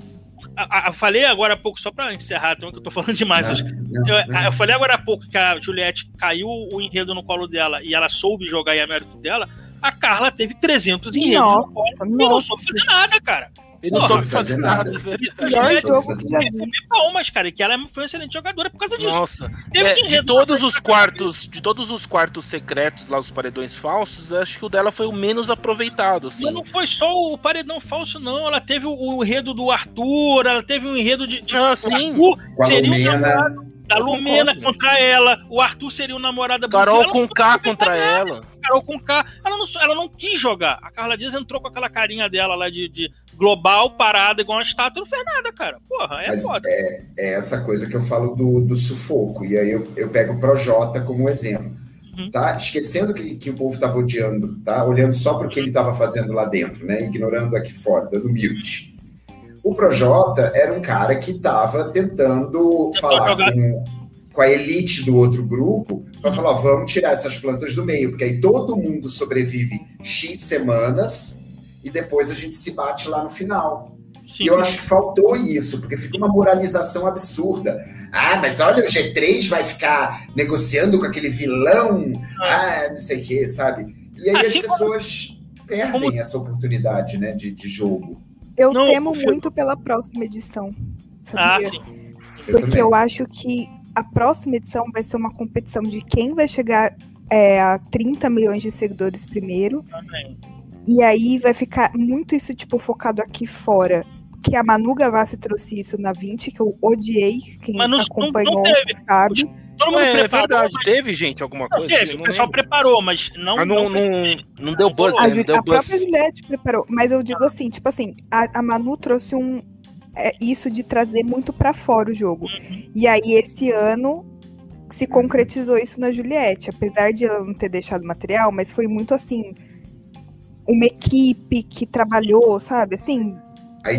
S2: eu falei agora há pouco, só para encerrar, então, que eu tô falando demais. Não, não, eu, não. eu, falei agora há pouco que a Juliette caiu o enredo no colo dela e ela soube jogar e a mérito dela. A Carla teve 300 enredos
S4: nossa,
S2: no colo e não soube fazer nada, cara.
S1: Ele não soube fazer nada.
S4: Jogo que já vi.
S2: Palmas, cara, que ela foi uma excelente jogadora por causa disso.
S1: Nossa. É, de todos os quartos, de todos os quartos secretos lá, os paredões falsos, acho que o dela foi o menos aproveitado. Assim.
S2: Mas não foi só o paredão falso, não. Ela teve o, o enredo do Arthur, ela teve o enredo de. de
S1: ah, sim.
S3: Arthur seria um
S2: da Lumena contra ela, o Arthur seria o namorado da
S1: Carol com K contra ela.
S2: Carol com K. Ela não, ela não quis jogar. A Carla Dias entrou com aquela carinha dela lá de, de global, parada, igual uma estátua, não fez nada, cara. Porra, é Mas foda.
S3: É, é essa coisa que eu falo do, do sufoco. E aí eu, eu pego o Projota como um exemplo. Uhum. Tá? Esquecendo que, que o povo estava odiando, tá? Olhando só para o que ele estava fazendo lá dentro, né? Ignorando aqui fora, dando mute. O Projota era um cara que estava tentando falar com, com, a elite do outro grupo para falar: vamos tirar essas plantas do meio, porque aí todo mundo sobrevive X semanas e depois a gente se bate lá no final. Sim, e eu acho que faltou isso, porque fica uma moralização absurda. Ah, mas olha, o G3 vai ficar negociando com aquele vilão, ah, ah não sei o quê, sabe? E aí assim as pessoas como... perdem essa oportunidade né, de, de jogo.
S4: Eu não, temo eu... muito pela próxima edição.
S2: Sabia? Ah, sim.
S4: Porque eu, eu acho que a próxima edição vai ser uma competição de quem vai chegar é, a 30 milhões de seguidores primeiro. Também. E aí vai ficar muito isso, tipo, focado aqui fora. Que a Manu Gavassi trouxe isso na 20, que eu odiei. Quem Mas não, acompanhou não, não teve. sabe.
S1: Todo mundo é, preparou, verdade, mas... teve, gente, alguma coisa?
S2: Teve, o pessoal lembro. preparou, mas não.
S1: Mas não, não, não, deu buzz,
S4: a,
S1: né? Não deu
S4: a própria Juliette preparou, mas eu digo assim, tipo assim, a, a Manu trouxe um. É, isso de trazer muito para fora o jogo. Uhum. E aí, esse ano, se concretizou isso na Juliette. Apesar de ela não ter deixado material, mas foi muito assim. Uma equipe que trabalhou, sabe? Assim,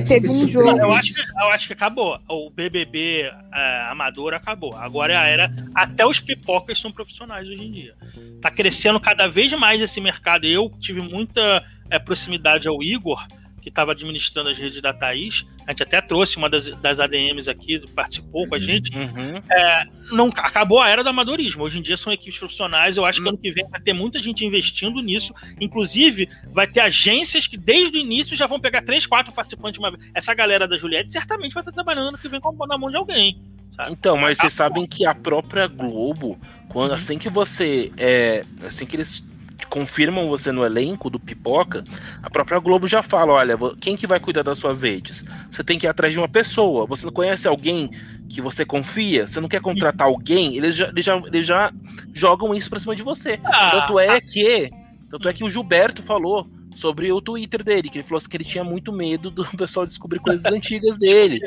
S4: Teve um jogo.
S2: Eu acho, que, eu acho que acabou. O BBB é, amador acabou. Agora é a era. Até os pipocas são profissionais hoje em dia. Tá crescendo cada vez mais esse mercado. Eu tive muita é, proximidade ao Igor que estava administrando as redes da Thaís, a gente até trouxe uma das, das ADMs aqui, participou com a gente. Uhum. É, não, acabou a era do amadorismo. Hoje em dia são equipes profissionais. Eu acho que ano que vem vai ter muita gente investindo nisso. Inclusive, vai ter agências que desde o início já vão pegar três, quatro participantes de uma vez. Essa galera da Juliette certamente vai estar trabalhando ano que vem com na mão de alguém.
S1: Sabe? Então, mas vocês sabem que a própria Globo, quando uhum. assim que você. É, assim que eles confirmam você no elenco do Pipoca, a própria Globo já fala: olha, quem que vai cuidar das suas redes? Você tem que ir atrás de uma pessoa. Você não conhece alguém que você confia? Você não quer contratar alguém? Eles já, eles já, eles já jogam isso pra cima de você. Ah, tanto é que. Tanto é que o Gilberto falou sobre o Twitter dele, que ele falou assim que ele tinha muito medo do pessoal descobrir coisas antigas dele.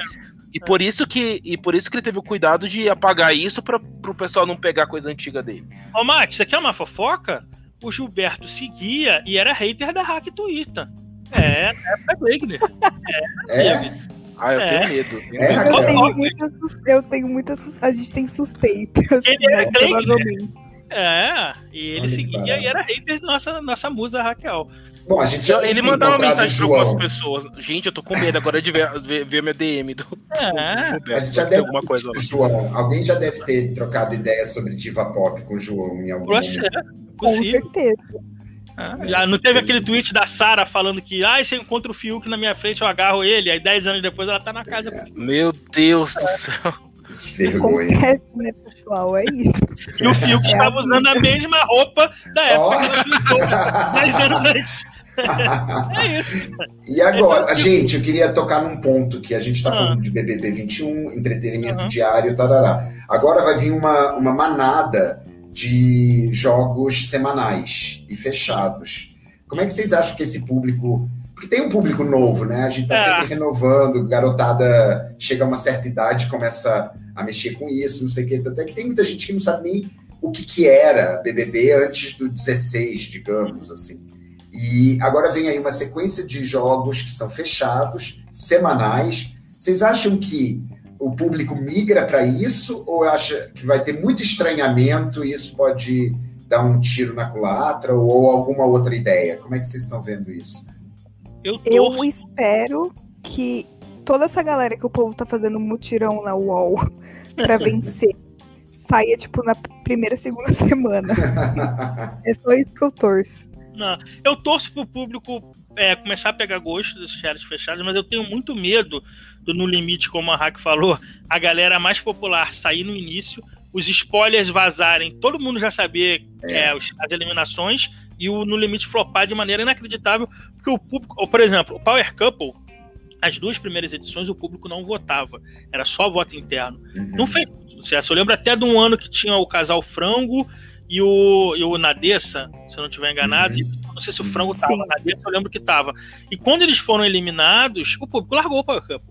S1: E por isso que e por isso que ele teve o cuidado de apagar isso para o pessoal não pegar coisa antiga dele.
S2: Ô, Max, você quer uma fofoca? O Gilberto seguia e era hater da Hack Twitter. É, é Glegner.
S3: É, é.
S1: Ah, eu é. tenho medo.
S3: É,
S4: eu, tenho muita, eu tenho muita A gente tem suspeitas. Ele era
S2: né, É, e ele seguia e era hater da nossa, nossa musa Raquel.
S3: Bom, a gente já
S1: ele mandava mensagem para algumas pessoas. Gente, eu tô com medo agora de ver, ver, ver minha DM do,
S3: é. do. A gente já deve alguma coisa. João, alguém já deve ter trocado ideia sobre diva pop com o João em algum
S2: Poxa, momento. É, com certeza. Ah, já não teve aquele tweet da Sara falando que ah, se eu encontro o Fiuk na minha frente, eu agarro ele. Aí 10 anos depois ela tá na casa. É.
S1: Meu Deus do céu.
S3: Que vergonha. Acontece,
S4: né, pessoal? É isso.
S2: E o Fiuk é estava usando a mesma roupa da época oh. que ela pintou 10 anos antes.
S3: é isso. E agora, é gente, eu queria tocar num ponto que a gente está falando de BBB 21, entretenimento uhum. diário, tarará. Agora vai vir uma, uma manada de jogos semanais e fechados. Como é que vocês acham que esse público. Porque tem um público novo, né? A gente tá
S2: É.
S3: sempre renovando, garotada chega a uma certa idade, começa a mexer com isso, não sei o quê. Até que tem muita gente que não sabe nem o que, que era BBB antes do 16, digamos assim. E agora vem aí uma sequência de jogos que são fechados, semanais. Vocês acham que o público migra para isso ou acha que vai ter muito estranhamento e isso pode dar um tiro na culatra ou alguma outra ideia? Como é que vocês estão vendo isso?
S2: Eu
S4: Eu
S2: torço.
S4: espero que toda essa galera que o povo tá fazendo mutirão na UOL pra vencer saia, tipo, na primeira, segunda semana. É só isso que eu torço.
S2: Não, eu torço pro público é, começar a pegar gosto desses realities fechados, mas eu tenho muito medo do No Limite, como a Hack falou, a galera mais popular sair no início, os spoilers vazarem, todo mundo já saber é, os- as eliminações e o No Limite flopar de maneira inacreditável, porque o público, ou, por exemplo, o Power Couple, as duas primeiras edições o público não votava, era só voto interno. Não fez sucesso. Eu lembro até de um ano que tinha o casal Frango e o, e o Nadessa, se eu não estiver enganado.
S3: Uhum.
S2: Não sei se o Frango tava,
S4: Sim.
S2: o Nadessa eu lembro que tava. E quando eles foram eliminados, o público largou o Power Cup.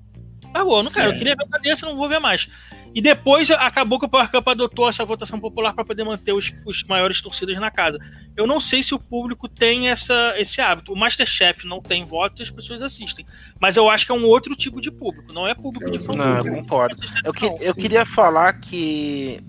S2: Largou, eu não quero, eu queria ver o Nadessa, não vou ver mais. E depois acabou que o Power Cup adotou essa votação popular para poder manter os, os maiores torcidas na casa. Eu não sei se o público tem essa, esse hábito. O Masterchef não tem voto e as pessoas assistem. Mas eu acho que é um outro tipo de público, não é público de
S3: Eu
S2: fã.
S1: Não, eu
S3: Não.
S1: concordo. Eu, que-
S2: Não,
S1: eu queria falar que.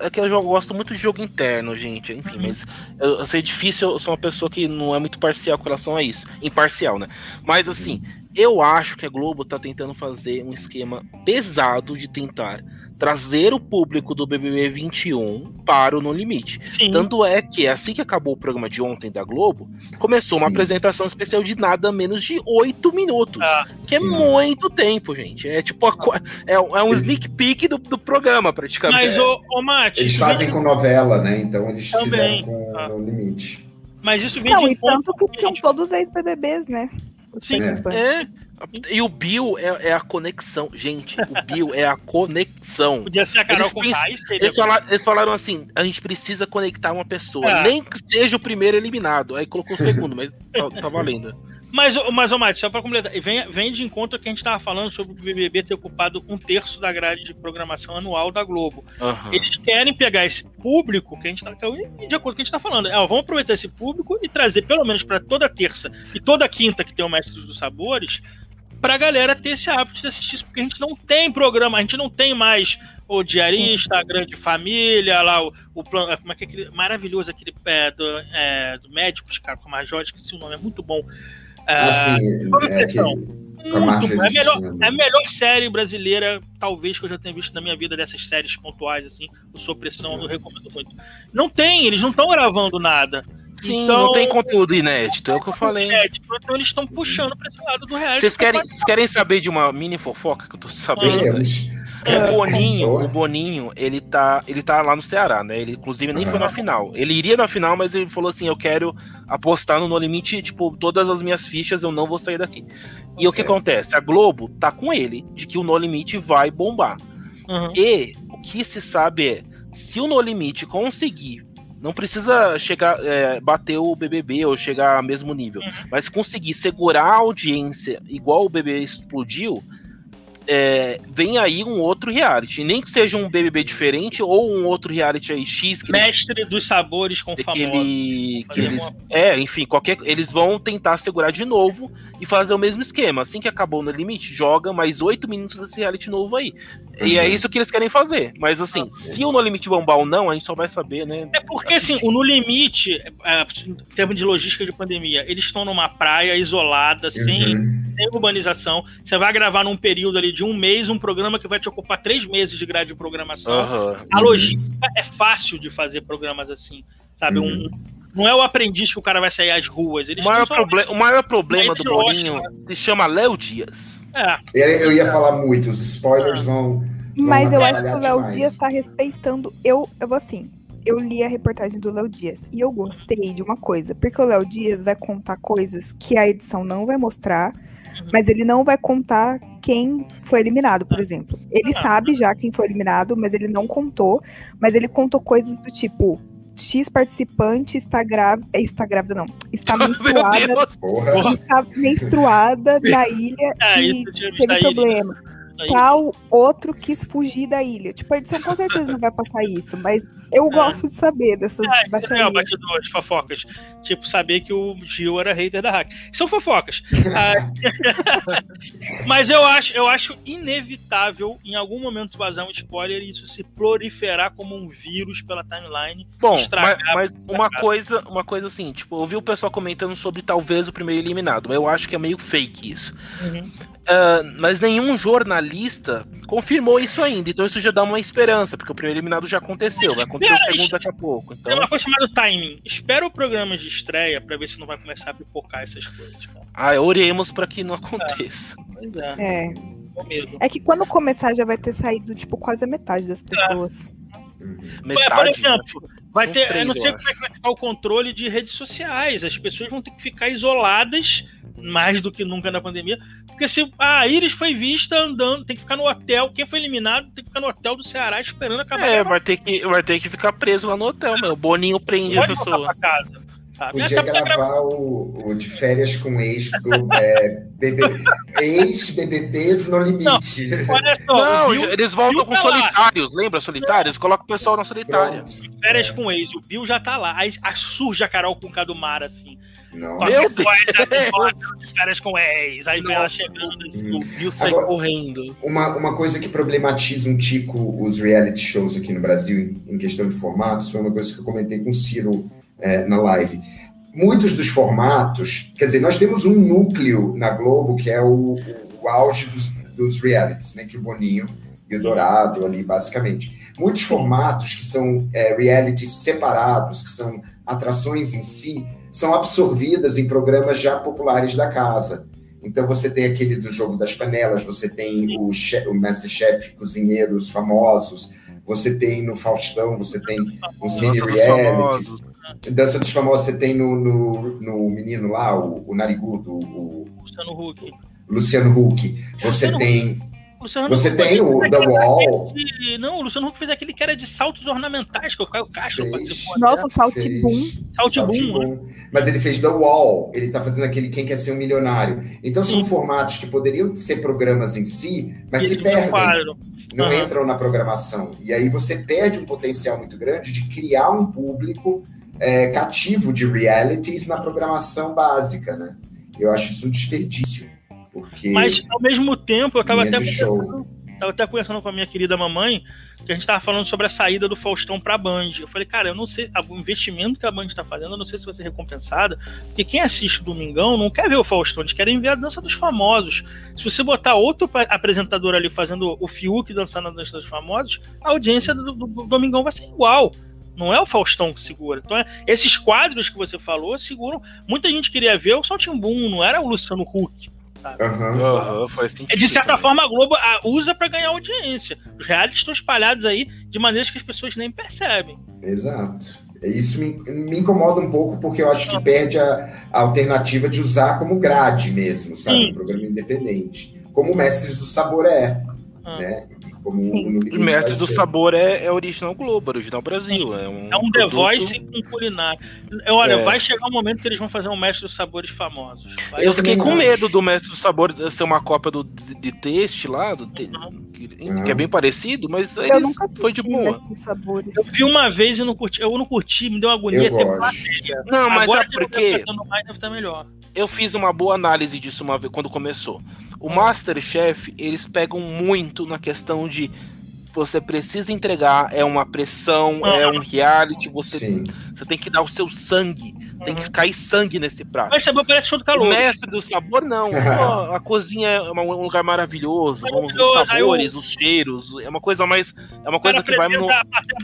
S1: É que eu jogo- gosto muito de jogo interno, gente. Enfim,
S2: Uhum.
S1: mas eu, eu sei difícil, eu sou uma pessoa que não é muito parcial com relação a isso. Imparcial, né? Mas assim, eu acho que a Globo tá tentando fazer um esquema pesado de tentar trazer o público do BBB 21 para o No Limite.
S2: Sim.
S1: Tanto é que, assim que acabou o programa de ontem da Globo, começou uma
S3: Sim.
S1: apresentação especial de nada menos de oito minutos.
S2: Ah,
S1: Que é
S3: Sim.
S1: muito tempo, gente. É tipo a é, é um sneak peek do, do programa, praticamente.
S2: Mas, ô, ô Mate,
S3: Eles fazem
S2: vem-
S3: com novela, né? Então eles
S2: Também.
S3: fizeram com
S2: Ah.
S3: o limite.
S2: mas isso vem
S4: Não,
S2: de
S4: e tanto que são todos ex-BBBs, né?
S2: Sim.
S4: participantes.
S1: É. E o Bill é, é a conexão. Gente, o Bill é a conexão.
S2: Podia ser a Carol
S1: Eles
S2: com seria
S1: Eles falaram, eles falaram assim: a gente precisa conectar uma pessoa,
S2: É.
S1: nem que seja o primeiro eliminado. Aí colocou o segundo, mas tá, tá valendo.
S2: Mas, mas ô Mate, só pra completar, vem, vem de encontro que a gente tava falando sobre o BBB ter ocupado um terço da grade de programação anual da Globo.
S1: Aham.
S2: Eles querem pegar esse público que a gente tá, é de acordo com o que a gente tá falando. É, ó, vamos aproveitar esse público e trazer pelo menos pra toda terça e toda quinta que tem o Mestre dos Sabores, pra galera ter esse hábito de assistir isso, porque a gente não tem programa, a gente não tem mais o Diarista, a Grande Família, lá o, o plano, como é que é aquele maravilhoso aquele é, do, é, do Médicos, cara, com a Major, esqueci o nome, é muito bom. É,
S3: assim, é
S2: muito bom. É a melhor,
S3: Cristina.
S2: é a melhor série brasileira, talvez, que eu já tenha visto na minha vida, dessas séries pontuais, assim, o Supressão, eu recomendo muito. Não tem, eles não estão gravando nada.
S1: Sim,
S2: Então-
S1: não tem conteúdo inédito, é o que eu falei.
S2: É, tipo, então eles estão puxando pra esse lado do reality.
S1: Vocês querem, vocês querem saber de uma mini fofoca que eu tô sabendo?
S3: Queremos.
S1: O Boninho, o Boninho, ele tá, ele tá lá no Ceará, né? Ele inclusive nem foi na final. Ele iria na final, mas ele falou assim: "Eu quero apostar no No Limite, tipo, todas as minhas fichas, eu não vou sair daqui". E o que acontece? A Globo tá com ele de que o No Limite vai bombar.
S2: Uhum.
S1: E o que se sabe é, se o No Limite conseguir, não precisa chegar, é, bater o BBB ou chegar ao mesmo nível,
S2: Uhum.
S1: mas conseguir segurar a audiência igual o BBB explodiu, é, vem aí um outro reality. Nem que seja um BBB diferente ou um outro reality aí X que eles
S2: Mestre dos sabores com
S1: que, ele, que eles
S2: uma-
S1: é enfim qualquer eles vão tentar segurar de novo e fazer o mesmo esquema assim que acabou no limite joga mais oito minutos desse reality novo aí e é
S3: Uhum.
S1: isso que eles querem fazer mas assim
S2: Ah,
S1: se o no limite bombar ou não a gente só vai saber né
S2: É porque, assim, o No Limite, é, em termos de logística de pandemia, eles estão numa praia isolada,
S3: Uhum.
S2: sem urbanização. Você vai gravar num período ali de um mês um programa que vai te ocupar três meses de grade de programação.
S1: Aham.
S2: A
S3: Uhum.
S2: logística é fácil de fazer programas assim, sabe? Um,
S3: Uhum.
S2: não é o aprendiz que o cara vai sair às ruas.
S1: o
S2: Eles
S1: maior,
S2: têm só-
S1: proble o maior problema do Bolinho se chama Léo Dias
S2: É,
S3: Eu ia falar muito, os spoilers vão.
S4: Mas eu acho que o Léo. Dias tá respeitando. Eu, eu vou assim. Eu li a reportagem do Léo Dias e eu gostei de uma coisa, porque o Léo Dias vai contar coisas que a edição não vai mostrar,
S2: Uhum.
S4: Mas ele não vai contar quem foi eliminado, por exemplo. Ele
S2: Ah.
S4: sabe já quem foi eliminado, mas ele não contou, mas ele contou coisas do tipo X participante está grávida. Está grávida, não. Está menstruada. Está menstruada na ilha
S2: É,
S4: e teve problema. Tal outro quis fugir da ilha. Tipo, a edição com certeza não vai passar isso, mas eu gosto de saber dessas
S2: isso é
S4: baixarias.
S2: bastidores, fofocas. Tipo, saber que o Gil era hater da hack. São fofocas. Ah, Mas eu acho, eu acho inevitável, em algum momento, vazar um spoiler e isso se proliferar como um vírus pela timeline.
S1: Bom, mas, mas uma coisa, uma coisa assim, tipo, eu vi o pessoal comentando sobre talvez o primeiro eliminado, mas eu acho que é meio fake isso. Ah, mas nenhum jornalista confirmou isso ainda, então isso já dá uma esperança, porque o primeiro eliminado já aconteceu, vai acontecer o segundo daqui a pouco.
S2: Tem
S1: Então,
S2: uma coisa chamada timing. Espera o programa de estreia pra ver se não vai começar a pipocar essas coisas. Cara.
S1: ah, oremos pra que não aconteça.
S2: Pois é,
S4: É.
S2: medo.
S4: É que quando começar já vai ter saído, tipo, quase a metade das pessoas.
S3: Uhum.
S1: Metade.
S2: exemplo,
S1: acho que
S2: Vai ter,
S1: três,
S2: eu não sei como é que vai ficar o controle de redes sociais. As pessoas vão ter que ficar isoladas mais do que nunca na pandemia. Porque se a Iris foi vista andando, tem que ficar no hotel. Quem foi eliminado tem que ficar no hotel do Ceará esperando acabar.
S1: É, vai ter, que, vai ter que ficar preso lá no hotel, meu. O Boninho prende a pessoa.
S2: pra casa. Sabe?
S3: Podia
S2: pra
S3: gravar o, o de férias com ex, é, BB ex-BBBs no limite.
S2: Olha só,
S1: Não,
S2: Bill,
S1: eles voltam
S2: Bill
S1: com
S2: tá lá.
S1: solitários, lembra solitários? Coloca o pessoal na solitária.
S3: Pronto.
S2: férias com ex, o Bill já tá lá. Aí, aí surge a Carol com o do mar, assim.
S3: Nossa.
S1: Meu Deus.
S2: férias com ex. Aí vem ela chegando assim.
S1: O Bill sai
S3: Agora-
S1: correndo.
S3: Uma, uma coisa que problematiza um tico os reality shows aqui no Brasil em, em questão de formatos foi uma coisa que eu comentei com o Ciro é, na live. Muitos dos formatos, quer dizer, nós temos um núcleo na Globo que é o, o auge dos, dos realities, né? Que o Boninho e o Dourado ali, basicamente. Muitos formatos que são é, realities separados, que são atrações em si, são absorvidas em programas já populares da casa. Então você tem aquele do jogo das panelas, você tem o, che- o Masterchef cozinheiros famosos, você tem no Faustão, você tem uns mini realities. Dança dos famosos, você tem no, no, no menino lá, o, o narigudo, o
S2: Luciano Huck.
S3: Luciano Huck. Você
S2: Luciano
S3: tem,
S2: Luciano
S3: você
S2: Huck
S3: tem o The Wall.
S2: aquele- Não, o Luciano Huck fez aquele que era de saltos ornamentais, que o Caio Castro
S3: Fez.
S2: participou.
S4: Nossa, o
S3: fez
S4: Saltibum.
S2: Saltibum, né?
S3: Mas ele fez The Wall, ele tá fazendo aquele Quem Quer Ser um Milionário. Então são
S2: Sim.
S3: formatos que poderiam ser programas em si, mas
S2: E
S3: se perdem.
S2: quadro.
S3: não
S2: Aham.
S3: entram na programação. E aí você perde um potencial muito grande de criar um público é, cativo de realities na programação básica, né? Eu acho isso um desperdício. Porque
S2: Mas, ao mesmo tempo, eu tava até, até conversando com a minha querida mamãe, que a gente tava falando sobre a saída do Faustão pra Band. Eu falei, cara, eu não sei, a- o investimento que a Band tá fazendo, eu não sei se vai ser recompensada, porque quem assiste o Domingão não quer ver o Faustão, eles querem ver a dança dos famosos. Se você botar outro apresentador ali fazendo o Fiuk dançando a dança dos famosos, a audiência do, do- do Domingão vai ser igual. Não é o Faustão que segura. Então, é- esses quadros que você falou seguram. Muita gente queria ver o Saltimbum, não era o Luciano Huck.
S3: Aham.
S1: Aham, faz sentido.
S2: É, de certa
S1: também.
S2: forma, a Globo ah, usa pra ganhar audiência. Os realities estão espalhados aí de maneiras que as pessoas nem percebem.
S3: Exato. Isso me, me incomoda um pouco porque eu acho que perde a, a alternativa de usar como grade mesmo, sabe?
S2: Sim.
S3: Um programa independente. Como o Mestres do Sabor é,
S2: Ah.
S3: né? Como
S4: Sim.
S3: o
S1: Mestre do
S3: ser.
S1: Sabor é, é original Globo, original Brasil. É um,
S2: É um The Voice com culinária. Olha,
S1: É.
S2: vai chegar um momento que eles vão fazer um mestre dos sabores famosos. Vai-
S1: Eu fiquei com medo do Mestre do Sabor ser uma cópia do, de, de Taste lá, do te- que, que é bem parecido, mas
S4: Eu
S1: eles foi de boa.
S2: Eu vi uma vez e não curti. Eu não curti, me deu uma agonia.
S3: Eu
S2: até
S3: gosto.
S2: plateia.
S1: Não, mas
S2: Agora
S1: é
S2: que eu tô
S1: porque
S2: pensando mais, deve estar melhor.
S1: eu fiz uma boa análise disso uma vez quando começou. O Masterchef, eles pegam muito na questão de você precisa entregar, é uma pressão, é um reality, você,
S3: Sim.
S1: você tem que dar o seu sangue, tem que cair sangue nesse prato.
S2: Mas sabor parece show do
S1: O
S2: calor.
S1: mestre do sabor, não. A cozinha é um lugar maravilhoso. Os
S2: Maravilhoso, aí
S1: sabores, os cheiros. É uma coisa mais. É uma coisa que vai no,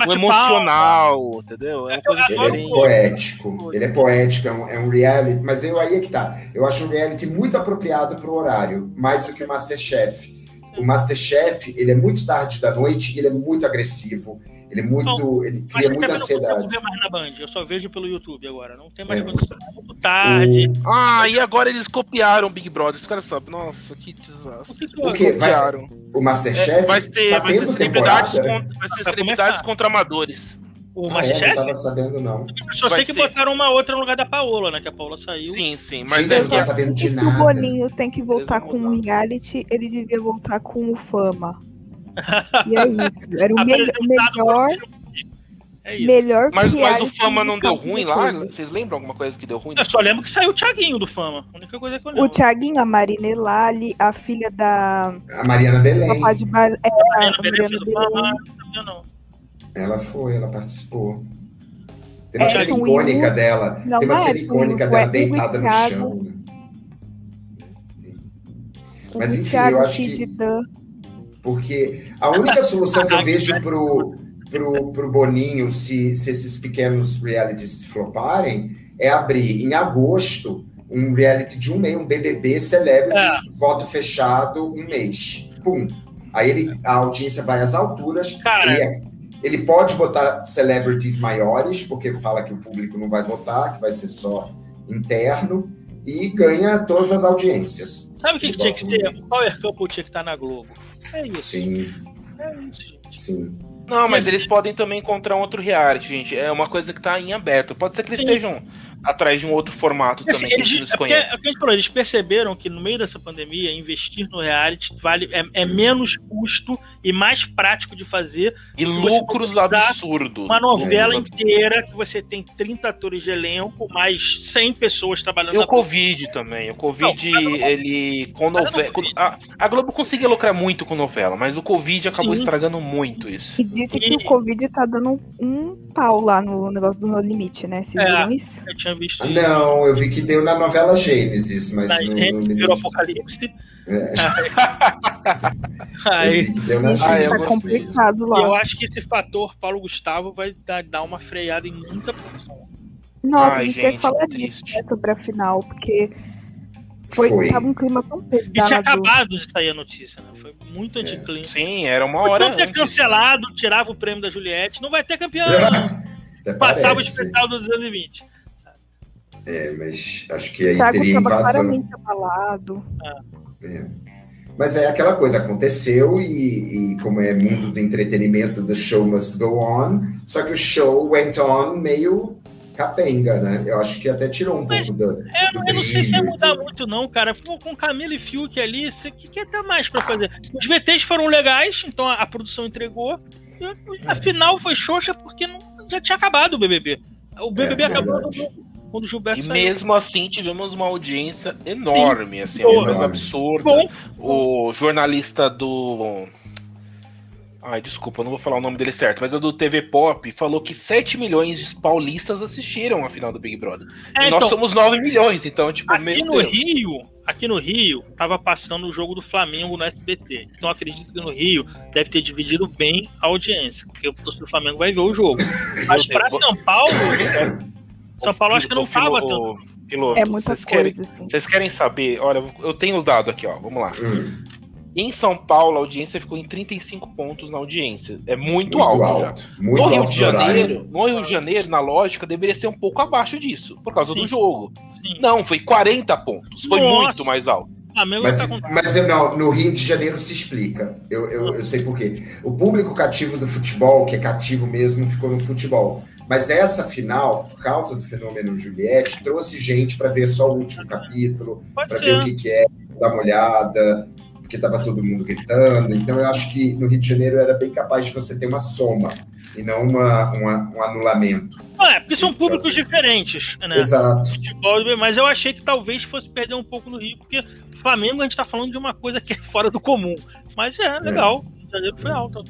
S1: no emocional, entendeu? É uma coisa
S2: Eu
S3: Ele
S2: adoro
S3: é
S1: diferente.
S3: poético, ele é poético, é um, é um reality, mas eu aí é que tá. Eu acho um reality muito apropriado pro horário, mais do que o Masterchef. O Masterchef, ele é muito tarde da noite e ele é muito agressivo. Ele é muito. Ele cria
S2: eu
S3: muita
S2: também não
S3: ansiedade.
S2: ver mais na Band. Eu só vejo pelo YouTube agora. Não tem mais
S3: É.
S2: É muito tarde.
S1: Ah, e agora eles copiaram o Big Brother. Os caras sabem. Nossa, que desastre.
S2: O que que
S3: O
S2: eu-
S3: quê? Vai-
S1: Copiaram.
S3: O Masterchef
S1: É, vai ser,
S3: tá
S1: vai ser celebridades, contra, vai ser celebridades contra amadores.
S2: O O
S3: Ah, é? Não tava sabendo, não.
S2: Eu só
S1: Vai
S2: sei que
S1: ser.
S2: botaram uma outra no lugar da Paola, né? Que a Paola saiu.
S1: Sim, sim. Mas
S3: Gente, eu não tô sabendo de
S4: Se o
S3: nada.
S4: Boninho tem que voltar com o reality, ele devia voltar com o Fama. E é isso. Era o, me- o melhor,
S2: É isso.
S4: melhor
S1: mas, mas o Fama não deu
S4: musical de
S1: ruim lá? Vocês lembram alguma coisa que deu ruim?
S2: Eu só lembro que saiu o Thiaguinho do Fama. A única coisa que eu
S4: O
S2: lembro.
S4: Thiaguinho, a Marina Elali, a filha da
S3: A Mariana Belém,
S4: Papá de é, a
S2: Mariana Belém
S4: Mariana
S2: do Fama,
S4: Belém.
S2: não não.
S3: Ela foi, ela participou. Tem uma
S4: Edson
S3: cena icônica
S4: Will.
S3: dela.
S4: Não,
S3: Tem uma
S4: é
S3: cena icônica
S4: Will,
S3: dela
S4: é
S3: deitada no chão. Mas, enfim, eu acho que-. Porque a única solução que eu vejo pro, pro, pro Boninho, se, se esses pequenos realities floparem, é abrir em agosto um reality de um mês, um BBB Celebrities, voto fechado, um mês. Pum. Aí ele, a audiência vai às alturas.
S2: Cara,
S3: Ele, é- ele pode botar celebrities maiores, porque fala que o público não vai votar, que vai ser só interno, e ganha todas as audiências.
S2: sabe o que, que tinha que ser? O Power Couple tinha que estar na Globo. É isso.
S3: Sim,
S2: É isso, gente.
S3: sim.
S1: Não, mas
S2: Sim.
S1: eles podem também encontrar um outro reality, gente. É uma coisa que tá em aberto. Pode ser que eles
S2: Sim.
S1: estejam atrás de um outro formato
S2: Assim,
S1: também que a
S2: eles,
S1: gente
S2: é porque, é o que a gente falou, eles perceberam que no meio dessa pandemia, investir no reality vale, é, é menos custo e mais prático de fazer
S1: E lucros absurdos.
S2: uma novela
S3: É.
S2: inteira que você tem 30 atores de elenco, mais 100 pessoas trabalhando
S1: E o
S2: na
S1: Covid também. O Covid,
S2: Não, não-
S1: ele. Com novela.
S2: não-
S1: A, a Globo conseguia lucrar muito com novela, mas o Covid acabou
S2: Sim.
S1: estragando muito isso.
S4: E disse que
S2: E-
S4: o Covid tá dando um pau lá no negócio do No Limite, né? Vocês
S2: É.
S4: viram isso?
S2: Eu tinha visto
S3: Não, eu vi que deu na novela Gênesis, mas
S2: na
S3: no, no
S2: virou apocalipse.
S3: É. Eu
S2: Aí,
S4: Gente,
S1: Ah, eu
S4: tá complicado
S2: e eu
S4: lá.
S2: acho que esse fator Paulo Gustavo vai dar, dar uma freada em muita produção.
S4: Nossa,
S1: Ai,
S4: a gente tem que
S1: gente,
S4: falar disso né, sobre a final, porque foi,
S3: Foi.
S4: tava um clima tão
S2: E tinha
S4: pesado.
S2: acabado de sair a notícia, né? Foi muito
S3: É.
S2: anticlímax.
S1: Sim, era uma hora.
S2: Podiam ter
S1: antes.
S2: cancelado, tirava o prêmio da Juliette. Não vai ter campeão.
S3: Até
S2: Passava o especial do 220.
S3: É, mas acho que aí
S4: Thiago
S3: teria invasão.
S4: claramente abalado.
S3: É. Mas é aquela coisa, aconteceu e, e como é mundo do entretenimento, the show must go on, só que o show went on meio capenga, né? Eu acho que até tirou um
S2: Mas,
S3: pouco do,
S2: É,
S3: do
S2: eu não sei se ia mudar muito, não, cara. Pô, com Camila e Fiuk ali, o que, que ter mais pra fazer? Os VTs foram legais, então a, a produção entregou. E a, a final foi xoxa porque não, já tinha acabado o BBB. O BBB
S3: É,
S2: acabou
S3: verdade.
S2: Quando, o Gilberto
S1: E
S2: saiu.
S1: mesmo assim tivemos uma audiência enorme, assim,
S2: Boa.
S1: uma coisa absurda.
S2: Bom,
S1: O jornalista do. Ai, desculpa, não vou falar o nome dele certo, mas é do TV Pop, falou que 7 milhões de paulistas assistiram a final do Big Brother.
S2: é,
S1: e nós
S2: então,
S1: somos 9 milhões, então, tipo,
S2: aqui no
S1: Deus.
S2: Rio, aqui no Rio, tava passando o jogo do Flamengo no SBT. Então acredito que no Rio deve ter dividido bem a audiência, porque o torcedor do Flamengo vai ver o jogo. Mas
S1: Deus.
S2: São Paulo, São Paulo acho que não tava tanto.
S1: Piloto,
S4: É muita
S1: vocês querem,
S4: coisa, assim.
S1: vocês querem saber? Olha, eu tenho o dado aqui, ó. Vamos lá.
S3: Hum,
S1: Em São Paulo, a audiência ficou em 35 pontos na audiência. É muito,
S3: muito
S1: alto,
S3: alto.
S1: já.
S3: Muito
S1: no Rio
S3: alto
S1: de
S3: horário.
S1: Janeiro, no Rio de Janeiro, na lógica, deveria ser um pouco abaixo disso, por causa
S2: Sim.
S1: do jogo.
S2: Sim.
S1: Não, foi 40 pontos. Foi
S2: Nossa.
S1: muito mais alto.
S3: Mas,
S2: tá
S3: mas eu não, no Rio de Janeiro se explica. Eu, eu, eu sei por quê. O público cativo do futebol, que é cativo mesmo, ficou no futebol. Mas essa final, por causa do fenômeno Juliette, trouxe gente para ver só o último capítulo, para ver o que, que é, dar uma olhada, porque estava todo mundo gritando. Então eu acho que no Rio de Janeiro era bem capaz de você ter uma soma e não uma, uma- um anulamento.
S2: Não, é, porque são
S3: Sim,
S2: públicos diferentes, né?
S3: Exato.
S2: Futebol, mas eu achei que talvez fosse perder um pouco no Rio, porque Flamengo a gente tá falando de uma coisa que é fora do comum. Mas é legal. O Rio de Janeiro foi alto.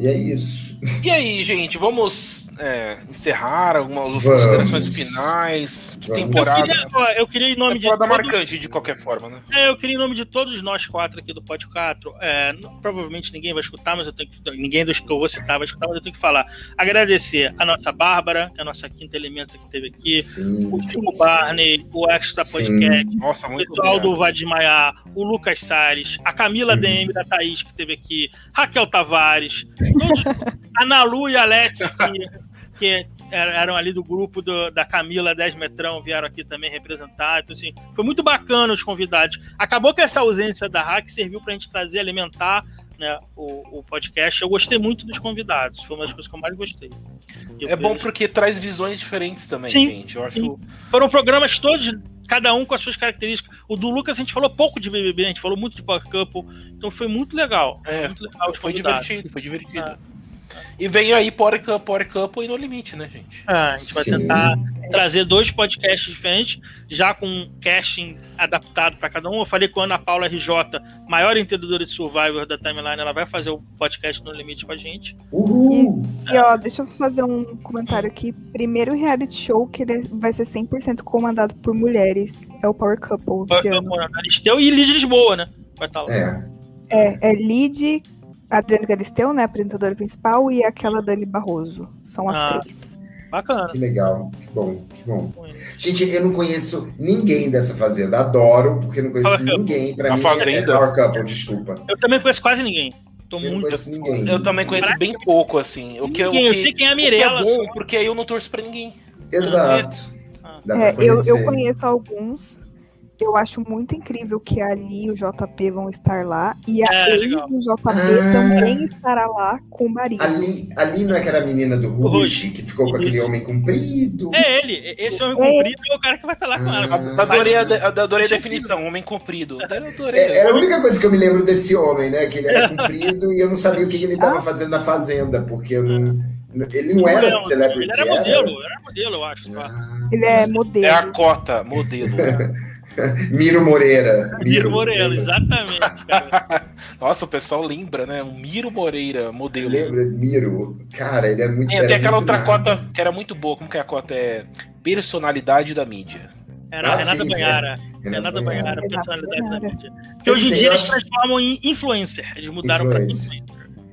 S3: E é isso.
S1: E aí, gente, vamos é, encerrar algumas
S3: Vamos.
S1: considerações finais. Que
S3: Vamos.
S2: Eu
S1: temporada.
S2: queria, eu queria em nome de
S1: Temporada
S2: todos,
S1: marcante, de qualquer forma, né?
S2: é, eu queria em nome de todos nós quatro aqui do Pod 4. É, não- provavelmente ninguém vai escutar, mas eu tenho que, ninguém dos que eu vou citar vai escutar, mas eu tenho que falar. Agradecer a nossa Bárbara, que é a nossa quinta elemento que teve aqui,
S3: Sim.
S2: o Chico Barney, o Extra
S3: Sim.
S2: Podcast,
S1: Nossa,
S2: o
S1: muito
S2: pessoal
S1: obrigado.
S2: do Vai Desmaiar, o Lucas Salles, a Camila
S3: Uhum.
S2: DM da Thaís, que teve aqui, Raquel Tavares, todos, a Nalu e a Alex, que, que eram ali do grupo do- da Camila 10 Metrão, vieram aqui também representar. Então, assim, foi muito bacana os convidados. Acabou que essa ausência da Hack serviu pra gente trazer, alimentar né, o, o podcast. Eu gostei muito dos convidados, foi uma das coisas que eu mais gostei.
S1: é bom porque traz visões diferentes também,
S2: sim,
S1: gente. Eu acho.
S2: Foram programas todos, cada um com as suas características. O do Lucas a gente falou pouco de BBB, a gente falou muito de Power Couple, então foi muito legal.
S1: É,
S2: muito legal
S1: foi divertido, foi divertido. Ah. E vem aí Power, Power Couple e No Limite, né, gente?
S2: Ah, a gente vai Sim. tentar trazer dois podcasts diferentes, já com um casting adaptado para cada um. Eu falei com a Ana Paula RJ, maior entendedora de Survivor da Timeline, ela vai fazer o podcast No Limite com a gente.
S4: Uhul! E, e ó, deixa eu fazer um comentário aqui. Primeiro reality show que vai ser 100% comandado por mulheres. É o Power Couple
S2: Power Couple, Aristeu e Lid Lisboa, né?
S3: Vai estar tá lá. É.
S4: É, é Lid, Adriane Galisteu, né, apresentadora principal, e aquela Dani Barroso. São as ah, três.
S2: Bacana.
S3: Que legal, que bom, que bom. Gente, eu não conheço ninguém dessa fazenda. Adoro, porque não conheço ninguém. Pra
S1: a
S3: mim
S1: fazenda.
S3: é Power Couple, desculpa.
S2: Eu também conheço quase ninguém.
S3: Tô eu muito... não conheço ninguém.
S1: Eu também conheço bem pouco, assim. O que,
S2: ninguém,
S1: o que,
S2: eu sei quem é a Mirella.
S1: é bom, porque aí eu não torço pra ninguém.
S3: Exato.
S4: Ah. É, eu, eu conheço alguns eu acho muito incrível que ali e o JP vão estar lá. E a é, ex legal. do JP ah. também estará lá com o marido.
S3: Ali, ali não é que era a menina do Rush, que ficou com aquele homem comprido?
S2: É ele. Esse homem é. comprido é o cara que vai estar lá com ela.
S1: Ah. Adorei a, adorei a definição, homem comprido.
S3: É, é, a única coisa que eu me lembro desse homem, né? Que ele era comprido e eu não sabia o que ele estava ah. fazendo na fazenda, porque eu não. Ele não era celebrity.
S2: Ele era modelo, era, era modelo, eu acho. Ah.
S4: Ele é modelo.
S1: É a cota, modelo.
S3: Miro Moreira.
S2: Miro, Miro Moreira, exatamente, cara.
S1: Nossa, o pessoal lembra, né? Um Miro Moreira modelo.
S3: Lembra, Miro. Cara, ele é muito.
S1: É, tem aquela outra nada. cota que era muito boa. Como que é a cota? É personalidade da mídia.
S2: Era ah, Renata sim, Banhara. É. Renata Banhara, personalidade Banhara. da mídia. Que hoje em dia eles transformam em influencer. Eles mudaram para influencer.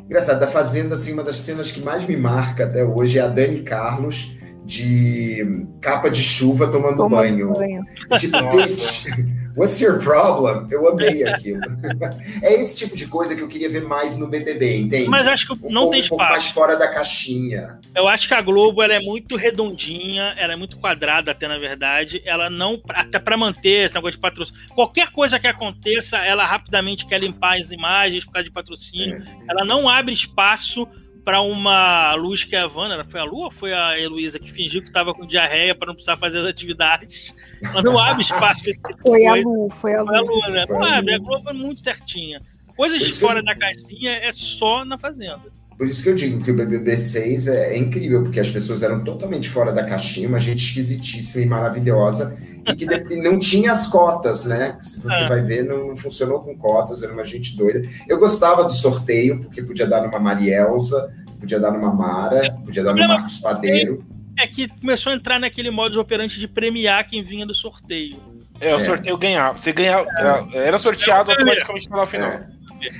S3: Engraçado, da Fazenda, assim, uma das cenas que mais me marca até hoje é a Dani Carlos de capa de chuva tomando, tomando banho. banho. Tipo, bitch, what's your problem? Eu amei aquilo. é esse tipo de coisa que eu queria ver mais no BBB, entende?
S2: Mas acho que não um tem
S3: pouco, espaço. Um pouco mais fora da caixinha.
S2: Eu acho que a Globo ela é muito redondinha, ela é muito quadrada até na verdade. Ela não até para manter esse negócio de patrocínio. Qualquer coisa que aconteça, ela rapidamente quer limpar as imagens por causa de patrocínio. É. Ela não abre espaço para uma luz que é a Vanna, foi a Lu ou foi a Heloísa que fingiu que estava com diarreia para não precisar fazer as atividades? Ela não abre espaço
S4: para Foi a Lu, foi a Lu. Foi a Lu,
S2: né? Não abre, a Globo é muito certinha. Coisas de fora da caixinha é só na Fazenda.
S3: Por isso que eu digo que o BBB 6 é, é, incrível, porque as pessoas eram totalmente fora da caixinha, uma gente esquisitíssima e maravilhosa, e que não tinha as cotas, né? Se você é. vai ver, não, funcionou com cotas, era uma gente doida. Eu gostava do sorteio, porque podia dar numa Marielza, podia dar numa Mara, é. podia dar no Marcos Padeiro.
S2: É que começou a entrar naquele modus operante de premiar quem vinha do sorteio.
S1: É, o é. sorteio ganhava. Você ganhava. É. Era sorteado automaticamente no final.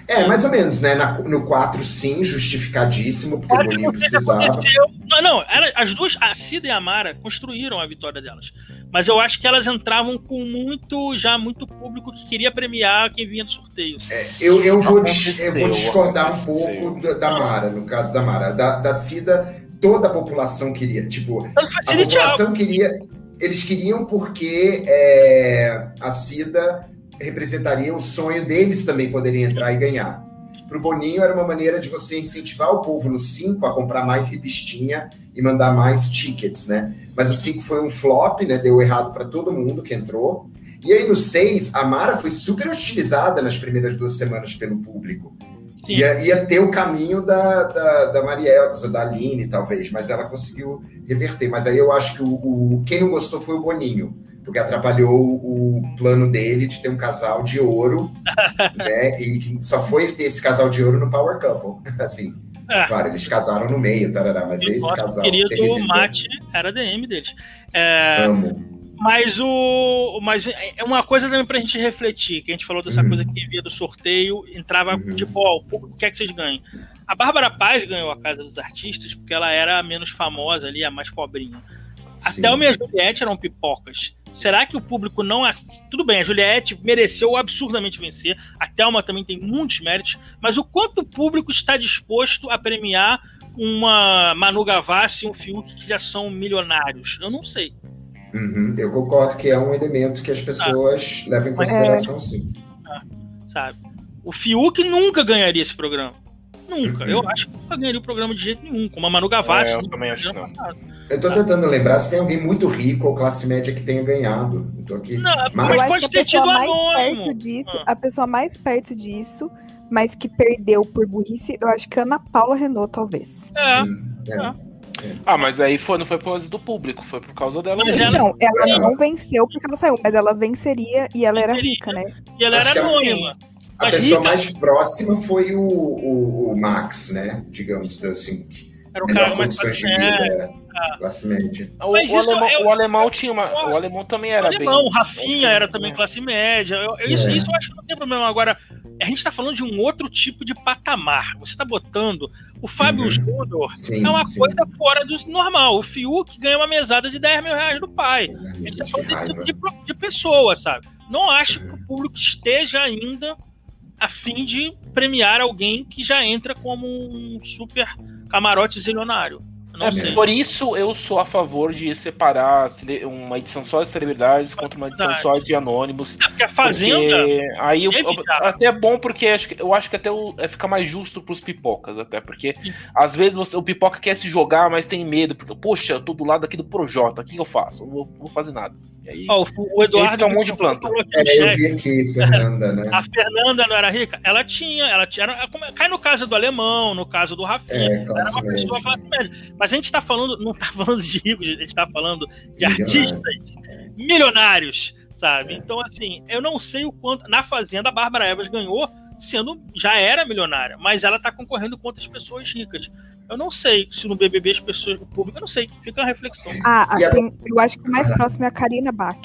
S3: É, mais ou menos, né? Na, no 4, sim, justificadíssimo, porque Pode o Boninho precisava.
S2: Não, não era, as duas, a Cida e a Mara, construíram a vitória delas. Mas eu acho que elas entravam com muito, já muito público que queria premiar quem vinha do sorteio.
S3: É, eu, eu, vou, eu vou discordar um pouco da, da, Mara, no caso da Mara. Da, da Cida, toda a população queria. Tipo, a população queria. Eles queriam porque é, a Cida representaria o sonho deles também poderem entrar e ganhar. Para o Boninho era uma maneira de você incentivar o povo no 5 a comprar mais revistinha e mandar mais tickets, né? Mas o 5 foi um flop, né? Deu errado para todo mundo que entrou. E aí no 6, a Mara foi super hostilizada nas primeiras duas semanas pelo público. Ia, ia, ter o caminho da, da, da Mariela, da Aline, talvez, mas ela conseguiu reverter. Mas aí eu acho que o, o, quem não gostou foi o Boninho porque atrapalhou o plano dele de ter um casal de ouro, né? E só foi ter esse casal de ouro no Power Couple, assim. É. Claro, eles casaram no meio, tarará, mas esse nosso casal.
S2: querido Mate era DM deles. É,
S3: Amo.
S2: Mas o. Mas é uma coisa também pra gente refletir, que a gente falou dessa uhum. coisa que via do sorteio, entrava uhum. tipo, ó, o que é que vocês ganham? A Bárbara Paz ganhou a Casa dos Artistas porque ela era a menos famosa ali, a mais pobrinha. Até o minha Juliette eram pipocas. Será que o público não. Tudo bem, a Juliette mereceu absurdamente vencer. A Thelma também tem muitos méritos. Mas o quanto o público está disposto a premiar uma Manu Gavassi e um Fiuk que já são milionários? Eu não sei.
S3: Uhum. Eu concordo que é um elemento que as pessoas ah, levam em consideração, é... sim.
S2: Ah, sabe? O Fiuk nunca ganharia esse programa. Nunca. Uhum. Eu acho que nunca ganharia o programa de jeito nenhum. Como a Manu Gavassi. É,
S1: eu também acho que não.
S3: Eu tô tentando lembrar se tem alguém muito rico ou classe média que tenha ganhado. Eu tô aqui.
S4: Não, mas, mas pode ter tido mais anônimo. perto disso, ah. A pessoa mais perto disso, mas que perdeu por burrice, eu acho que Ana Paula Renault, talvez.
S2: É. Sim, é.
S1: é. Ah, mas aí foi, não foi por causa do público, foi por causa dela.
S4: Mas ela, não, ela não venceu porque ela saiu, mas ela venceria e ela era rica, né?
S2: E ela era anônima.
S3: A, a pessoa rica. mais próxima foi o, o, o Max, né? Digamos assim.
S2: Era o cara mais classe
S3: média. Classe média.
S1: O, o, alemão, eu, o alemão tinha uma. O alemão também era o alemão, bem.
S2: O Rafinha era também classe média. Eu, eu, isso, é. isso eu acho que não tem problema. Agora, a gente está falando de um outro tipo de patamar. Você está botando o Fábio uhum. Júnior é uma sim. coisa fora do normal. O Fiuk ganha uma mesada de 10 mil reais do pai. Ele está falando desse tipo de, de pessoa, sabe? Não acho que o público esteja ainda a fim de premiar alguém que já entra como um super camarote zilionário.
S1: É, por isso eu sou a favor de separar uma edição só de celebridades contra uma edição só de anônimos.
S2: É, porque a Fazenda. Porque
S1: aí eu, até é bom porque acho que, eu acho que até o, é ficar mais justo pros pipocas, até. Porque Sim. às vezes você, o pipoca quer se jogar, mas tem medo. Porque, poxa, eu tô do lado aqui do Projota, o que eu faço? Eu não vou, não vou fazer nada.
S2: E aí, oh, o Eduardo.
S1: um monte de planta.
S3: É, eu vi aqui, Fernanda, né?
S2: A Fernanda não era rica? Ela tinha, ela tinha. Era, cai no caso do alemão, no caso do Rafinha. É, era uma pessoa classe média. Mas a gente tá falando, não tá falando de ricos, a gente tá falando de artistas milionários, sabe? Então, assim, eu não sei o quanto. Na Fazenda, a Bárbara Evas ganhou sendo. Já era milionária, mas ela tá concorrendo com outras pessoas ricas. Eu não sei se no BBB as pessoas, o público, eu não sei. Fica uma reflexão.
S4: Ah, assim, eu acho que o mais próximo é a Karina Bach.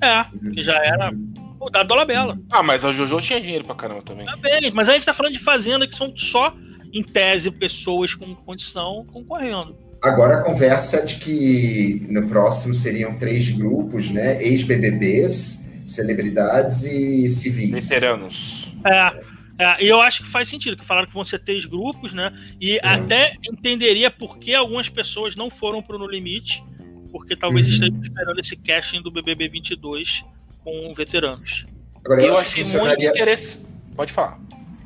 S2: É, que já era o da Dolabella.
S1: Ah, mas a Jojo tinha dinheiro pra caramba também. Tá
S2: bem, mas a gente tá falando de fazenda que são só, em tese, pessoas com condição concorrendo.
S3: Agora a conversa é de que no próximo seriam três grupos, né? Ex-BBBs, celebridades e civis.
S1: Veteranos.
S2: É. É, e eu acho que faz sentido, que falaram que vão ser três grupos, né? E uhum. até entenderia por que algumas pessoas não foram pro No Limite, porque talvez uhum. estejam esperando esse casting do BBB 22 com veteranos.
S1: Agora, eu, eu achei funcionaria... muito interessante. Pode falar.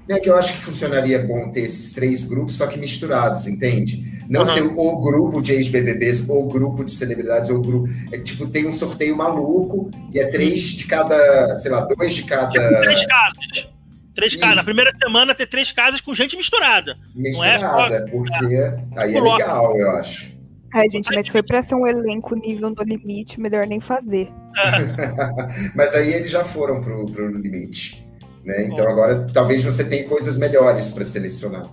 S3: É que eu acho que funcionaria bom ter esses três grupos, só que misturados, entende? Não uhum. ser o grupo de ex-BBBs, ou grupo de celebridades, ou grupo. É tipo, tem um sorteio maluco e é três de cada, sei lá, dois de cada. Tipo,
S2: três casas. Três Isso. casas. Na primeira semana ter três casas com gente misturada.
S3: Misturada, não é só... porque é. aí é legal, eu acho.
S4: Ai, gente, mas foi pra ser um elenco nível no limite, melhor nem fazer.
S3: É. mas aí eles já foram pro, pro limite. Né? Então agora talvez você tenha coisas melhores para selecionar.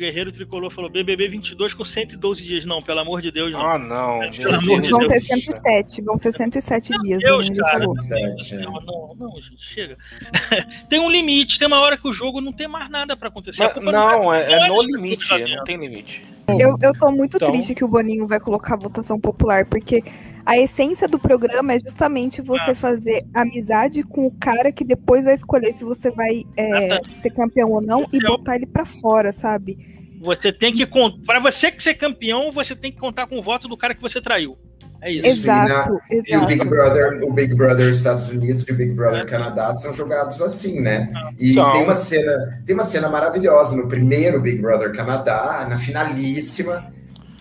S2: Guerreiro Tricolor falou BBB 22 com 112 dias. Não, pelo amor de Deus, não.
S1: Ah, não. É,
S4: pelo amor de vão Deus. ser 107, vão ser 107
S2: Meu
S4: dias.
S2: Deus, cara, Deus, não, não, não, gente, chega. tem um limite, tem uma hora que o jogo não tem mais nada para acontecer.
S1: Mas, não, não, é, é no limite, não tem limite.
S4: Eu, eu tô muito então... triste que o Boninho vai colocar votação popular, porque a essência do programa é justamente você ah. fazer amizade com o cara que depois vai escolher se você vai é, ser campeão ou não e botar ele para fora, sabe?
S2: Você tem que para você que ser campeão, você tem que contar com o voto do cara que você traiu. É isso.
S4: Exato, e, na,
S3: exato. e o Big Brother, o Big Brother Estados Unidos e o Big Brother é. Canadá são jogados assim, né? Ah. E então... tem uma cena, tem uma cena maravilhosa no primeiro Big Brother Canadá, na finalíssima,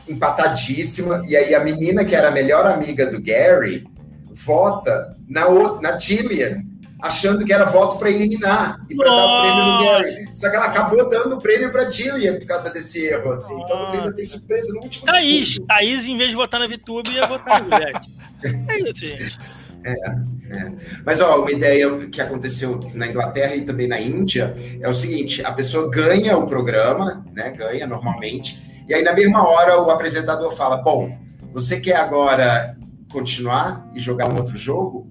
S3: empatadíssima, e aí a menina que era a melhor amiga do Gary vota na na Gillian achando que era voto para eliminar e para dar o prêmio no Gary. Só que ela acabou dando o prêmio para Jillian por causa desse erro, assim. Então você ainda tem surpresa no último
S2: Thaís, segundo. Thaís, em vez de votar na VTube, ia votar no Juliette. é isso, gente.
S3: É, é. Mas ó, uma ideia que aconteceu na Inglaterra e também na Índia é o seguinte: a pessoa ganha o programa, né? Ganha normalmente, e aí na mesma hora o apresentador fala: Bom, você quer agora continuar e jogar um outro jogo?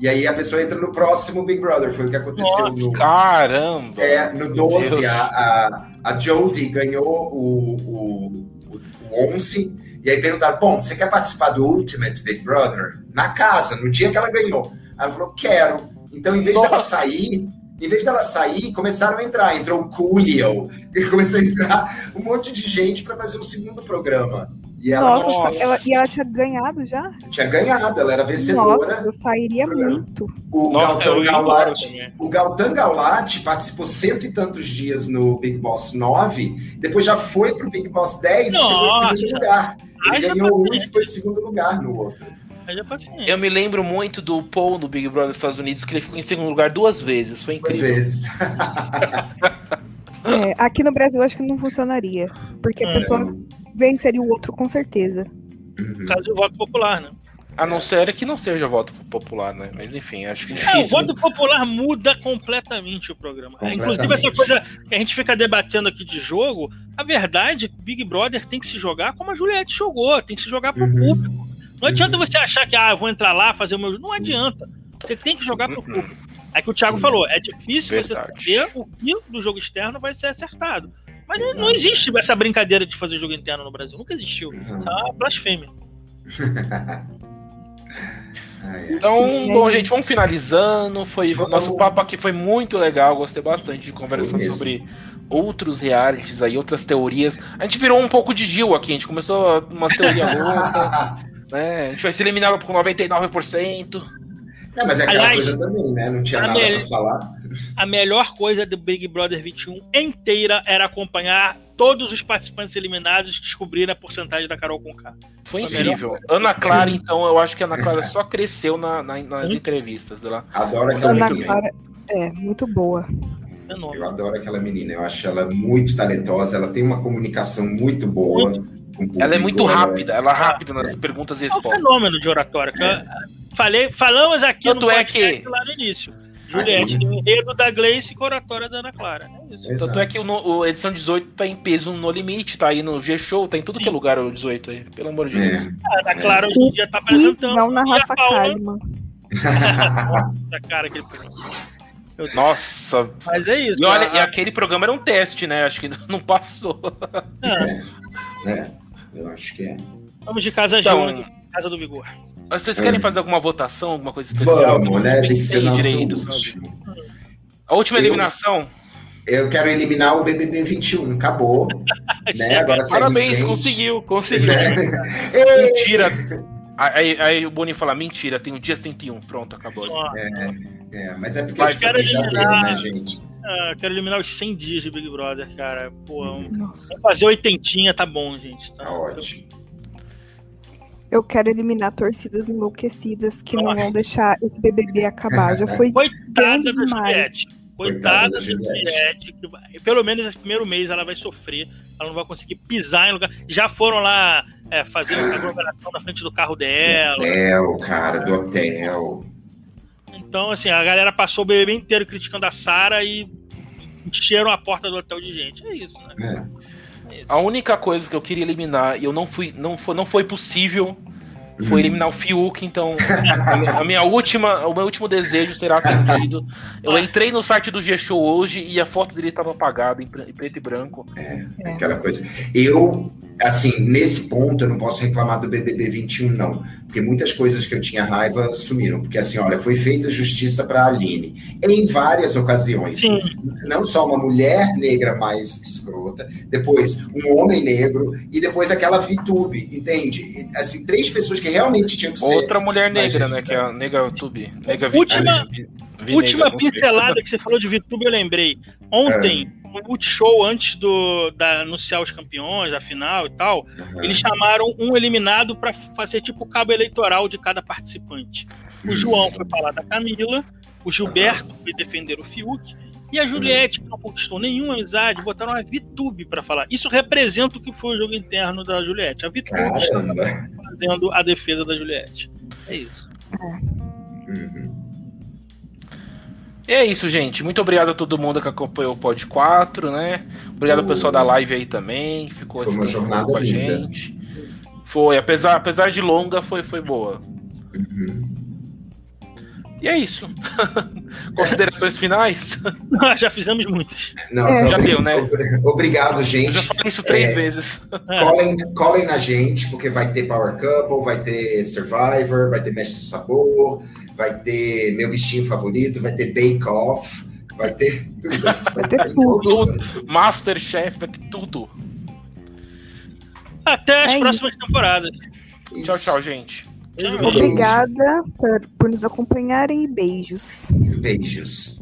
S3: E aí a pessoa entra no próximo Big Brother. Foi o que aconteceu Nossa,
S1: no. Caramba!
S3: É, no 12, a, a, a Jodie ganhou o, o, o 11. E aí perguntaram: bom, você quer participar do Ultimate Big Brother? Na casa, no dia que ela ganhou. Ela falou: quero. Então, em vez Nossa. dela sair, em vez dela sair, começaram a entrar. Entrou o Coolio, e começou a entrar um monte de gente para fazer o segundo programa. E ela,
S4: Nossa,
S1: Nossa.
S4: ela- e ela tinha ganhado já?
S3: tinha ganhado, ela era
S4: Nossa,
S3: vencedora.
S4: eu sairia muito.
S3: O
S2: Nossa,
S3: Galati,
S2: também.
S3: o participou cento e tantos dias no Big Boss 9, depois já foi pro Big Boss 10 e chegou em
S2: Nossa.
S3: segundo lugar. Ele
S2: Haja
S3: ganhou um e ficou em segundo lugar no outro.
S1: Eu me lembro muito do Paul do Big Brother dos Estados Unidos, que ele ficou em segundo lugar duas vezes. Foi incrível.
S3: vezes.
S4: É, aqui no Brasil acho que não funcionaria. Porque a
S2: É.
S4: pessoa venceria o outro com certeza.
S3: Uhum.
S2: No caso do voto popular, né?
S1: A não ser que não seja voto popular, né? Mas enfim, acho que
S2: É, o
S1: difícil.
S2: voto popular muda completamente o programa. É,
S3: Completamente.
S2: Inclusive, essa coisa que a gente fica debatendo aqui de jogo, a verdade é que o Big Brother tem que se jogar como a Juliette jogou, tem que se jogar pro
S3: Uhum.
S2: público. Não adianta você achar que, ah, eu vou entrar lá, fazer o meu. Não adianta. Você tem que jogar pro
S1: Uhum.
S2: público. É que o Thiago
S3: Sim.
S2: falou, é difícil você
S1: Verdade.
S2: saber o que do jogo externo vai ser acertado. Mas não, não existe essa brincadeira de fazer jogo interno no Brasil. Nunca existiu.
S3: Uhum.
S2: Isso é uma blasfêmia.
S1: Então,
S4: Sim,
S1: bom,
S4: é.
S1: gente, vamos finalizando. Foi. Nosso papo aqui foi muito legal. Gostei bastante de conversar sobre outros realities aí, outras teorias. A gente virou um pouco de Gil aqui. A gente começou umas teorias loucas, né? A gente vai ser eliminado com 99%.
S3: Não, mas é aquela
S2: Aliás,
S3: coisa também, né? Não tinha
S2: a
S3: nada
S2: Mel-
S3: pra falar.
S2: a melhor coisa do Big Brother 21 inteira era acompanhar todos os participantes eliminados e descobrir a porcentagem da Carol Conká.
S1: Foi
S2: Foi
S1: incrível. Ana Clara, então, eu acho que a Ana Clara só cresceu na- na- nas
S2: Hum?
S1: entrevistas. Ela
S3: Adoro aquela
S4: Ana
S1: muito
S3: menina.
S4: Clara é muito boa.
S3: Eu adoro aquela menina. Eu acho ela muito talentosa. Ela tem uma comunicação muito boa. com
S1: Ela é muito
S3: ela-
S1: rápida, ela é rápida nas perguntas e
S2: É um
S1: respostas.
S2: fenômeno de oratória. Falei, falamos aqui
S1: Tanto
S2: no
S1: é que-
S2: lá no início. Juliette, o enredo da Gleice com a oratória da Ana Clara. É isso.
S3: Exato.
S1: Tanto é que o, o edição 18 tá em peso no limite, tá aí no G-Show, tá em tudo que é lugar o 18 aí, pelo amor de Deus.
S3: É.
S2: A Ana Clara hoje em dia tá apresentando.
S4: não na
S2: e
S4: Rafa Kalimann.
S2: da cara que fez.
S1: Nossa.
S2: Mas é isso.
S1: E olha,
S2: a-
S1: e aquele programa era um teste, né? Acho que não passou.
S2: é,
S3: É, eu acho que é.
S2: vamos de casa
S1: Então,
S2: Júnior, casa do Vigor.
S1: Vocês querem fazer alguma votação, alguma coisa especial?
S3: Vamos, né? Tem que ser nosso
S1: direito,
S3: último.
S1: A última
S3: Eu-
S1: eliminação.
S3: Eu quero eliminar o BBB 21. Acabou. né? Agora
S1: Parabéns, conseguiu, conseguiu.
S3: Né?
S1: Mentira. Aí, aí o Boninho fala, mentira, tem o dia 101. Pronto, acabou.
S2: Ó,
S3: É, mas é porque
S1: Vai,
S3: tipo,
S2: quero
S3: assim, já deu, né, gente?
S2: Ah, quero eliminar os 100 dias de Big Brother, cara. Pô, um-
S4: Nossa.
S2: vamos fazer oitentinha, tá bom, gente. Tá,
S3: Tá ótimo.
S4: Eu quero eliminar torcidas enlouquecidas que não
S2: Nossa.
S4: vão deixar esse BBB acabar. Já foi
S2: Coitada
S4: grande
S2: da
S4: demais.
S2: Juliette.
S3: Coitada
S2: Coitada
S3: da Juliette.
S2: Pelo menos esse primeiro mês ela vai sofrer. Ela não vai conseguir pisar em lugar. Já foram lá é, fazer a aglomeração na frente do carro dela.
S3: Hotel, cara, do hotel.
S2: Então, assim, a galera passou o BBB inteiro criticando a Sara e encheram a porta do hotel de gente. É isso, né?
S3: É.
S1: A única coisa que eu queria eliminar e eu não fui, não foi, não foi possível foi eliminar o Fiuk, então a minha, última, o meu último desejo será atendido. Eu entrei no site do G-Show hoje e a foto dele estava apagada em pre- em preto e branco.
S3: É, aquela coisa. Eu, assim, nesse ponto, eu não posso reclamar do BBB 21, não. Porque muitas coisas que eu tinha raiva sumiram. Porque, assim, olha, foi feita justiça para a Aline em várias ocasiões.
S2: Sim.
S3: Não só uma mulher negra mais escrota, depois um homem negro e depois aquela VTube, entende? Assim, três pessoas que realmente tinham que ser.
S1: Outra mulher negra, né? Que é a nega Tube. Nega
S2: Última-
S1: Vi- Vi-
S2: Última
S1: nega,
S2: pincelada que você falou de VTube, eu lembrei. Ontem, no Multishow, antes do, da anunciar os campeões, a final e tal,
S3: Aham.
S2: eles chamaram um eliminado para fazer tipo o cabo eleitoral de cada participante. O João foi falar da Camila, o Gilberto foi defender o Fiuk, e a Juliette, que não conquistou nenhuma amizade, botaram a VTube para falar. Isso representa o que foi o jogo interno da Juliette. A VTube está fazendo a defesa da Juliette. É isso.
S3: Uhum.
S1: E é isso, gente. Muito obrigado a todo mundo que acompanhou o Pod 4, né? Obrigado ao
S3: Oh.
S1: pessoal da live aí também, ficou
S3: Foi uma jornada
S1: com a
S3: linda.
S1: gente. Foi, apesar, apesar de longa, foi, foi boa.
S3: Uhum.
S1: E é isso. Considerações finais?
S2: Nós já fizemos muitas.
S3: Não,
S4: É.
S1: Já deu, né?
S3: ob- Obrigado,
S1: Eu já
S3: gente.
S1: falei isso três
S3: É.
S1: vezes.
S3: Colhem, colhem na gente, porque vai ter Power Couple, vai ter Survivor, vai ter Mestre do Sabor, vai ter Meu Bichinho Favorito, vai ter Bake Off, vai ter tudo. Gente
S4: Vai ter tudo.
S1: Masterchef, vai ter tudo.
S2: Até as
S4: É
S2: próximas temporadas.
S1: Tchau, tchau, gente.
S4: Obrigada por, por nos acompanharem e beijos.
S3: Beijos.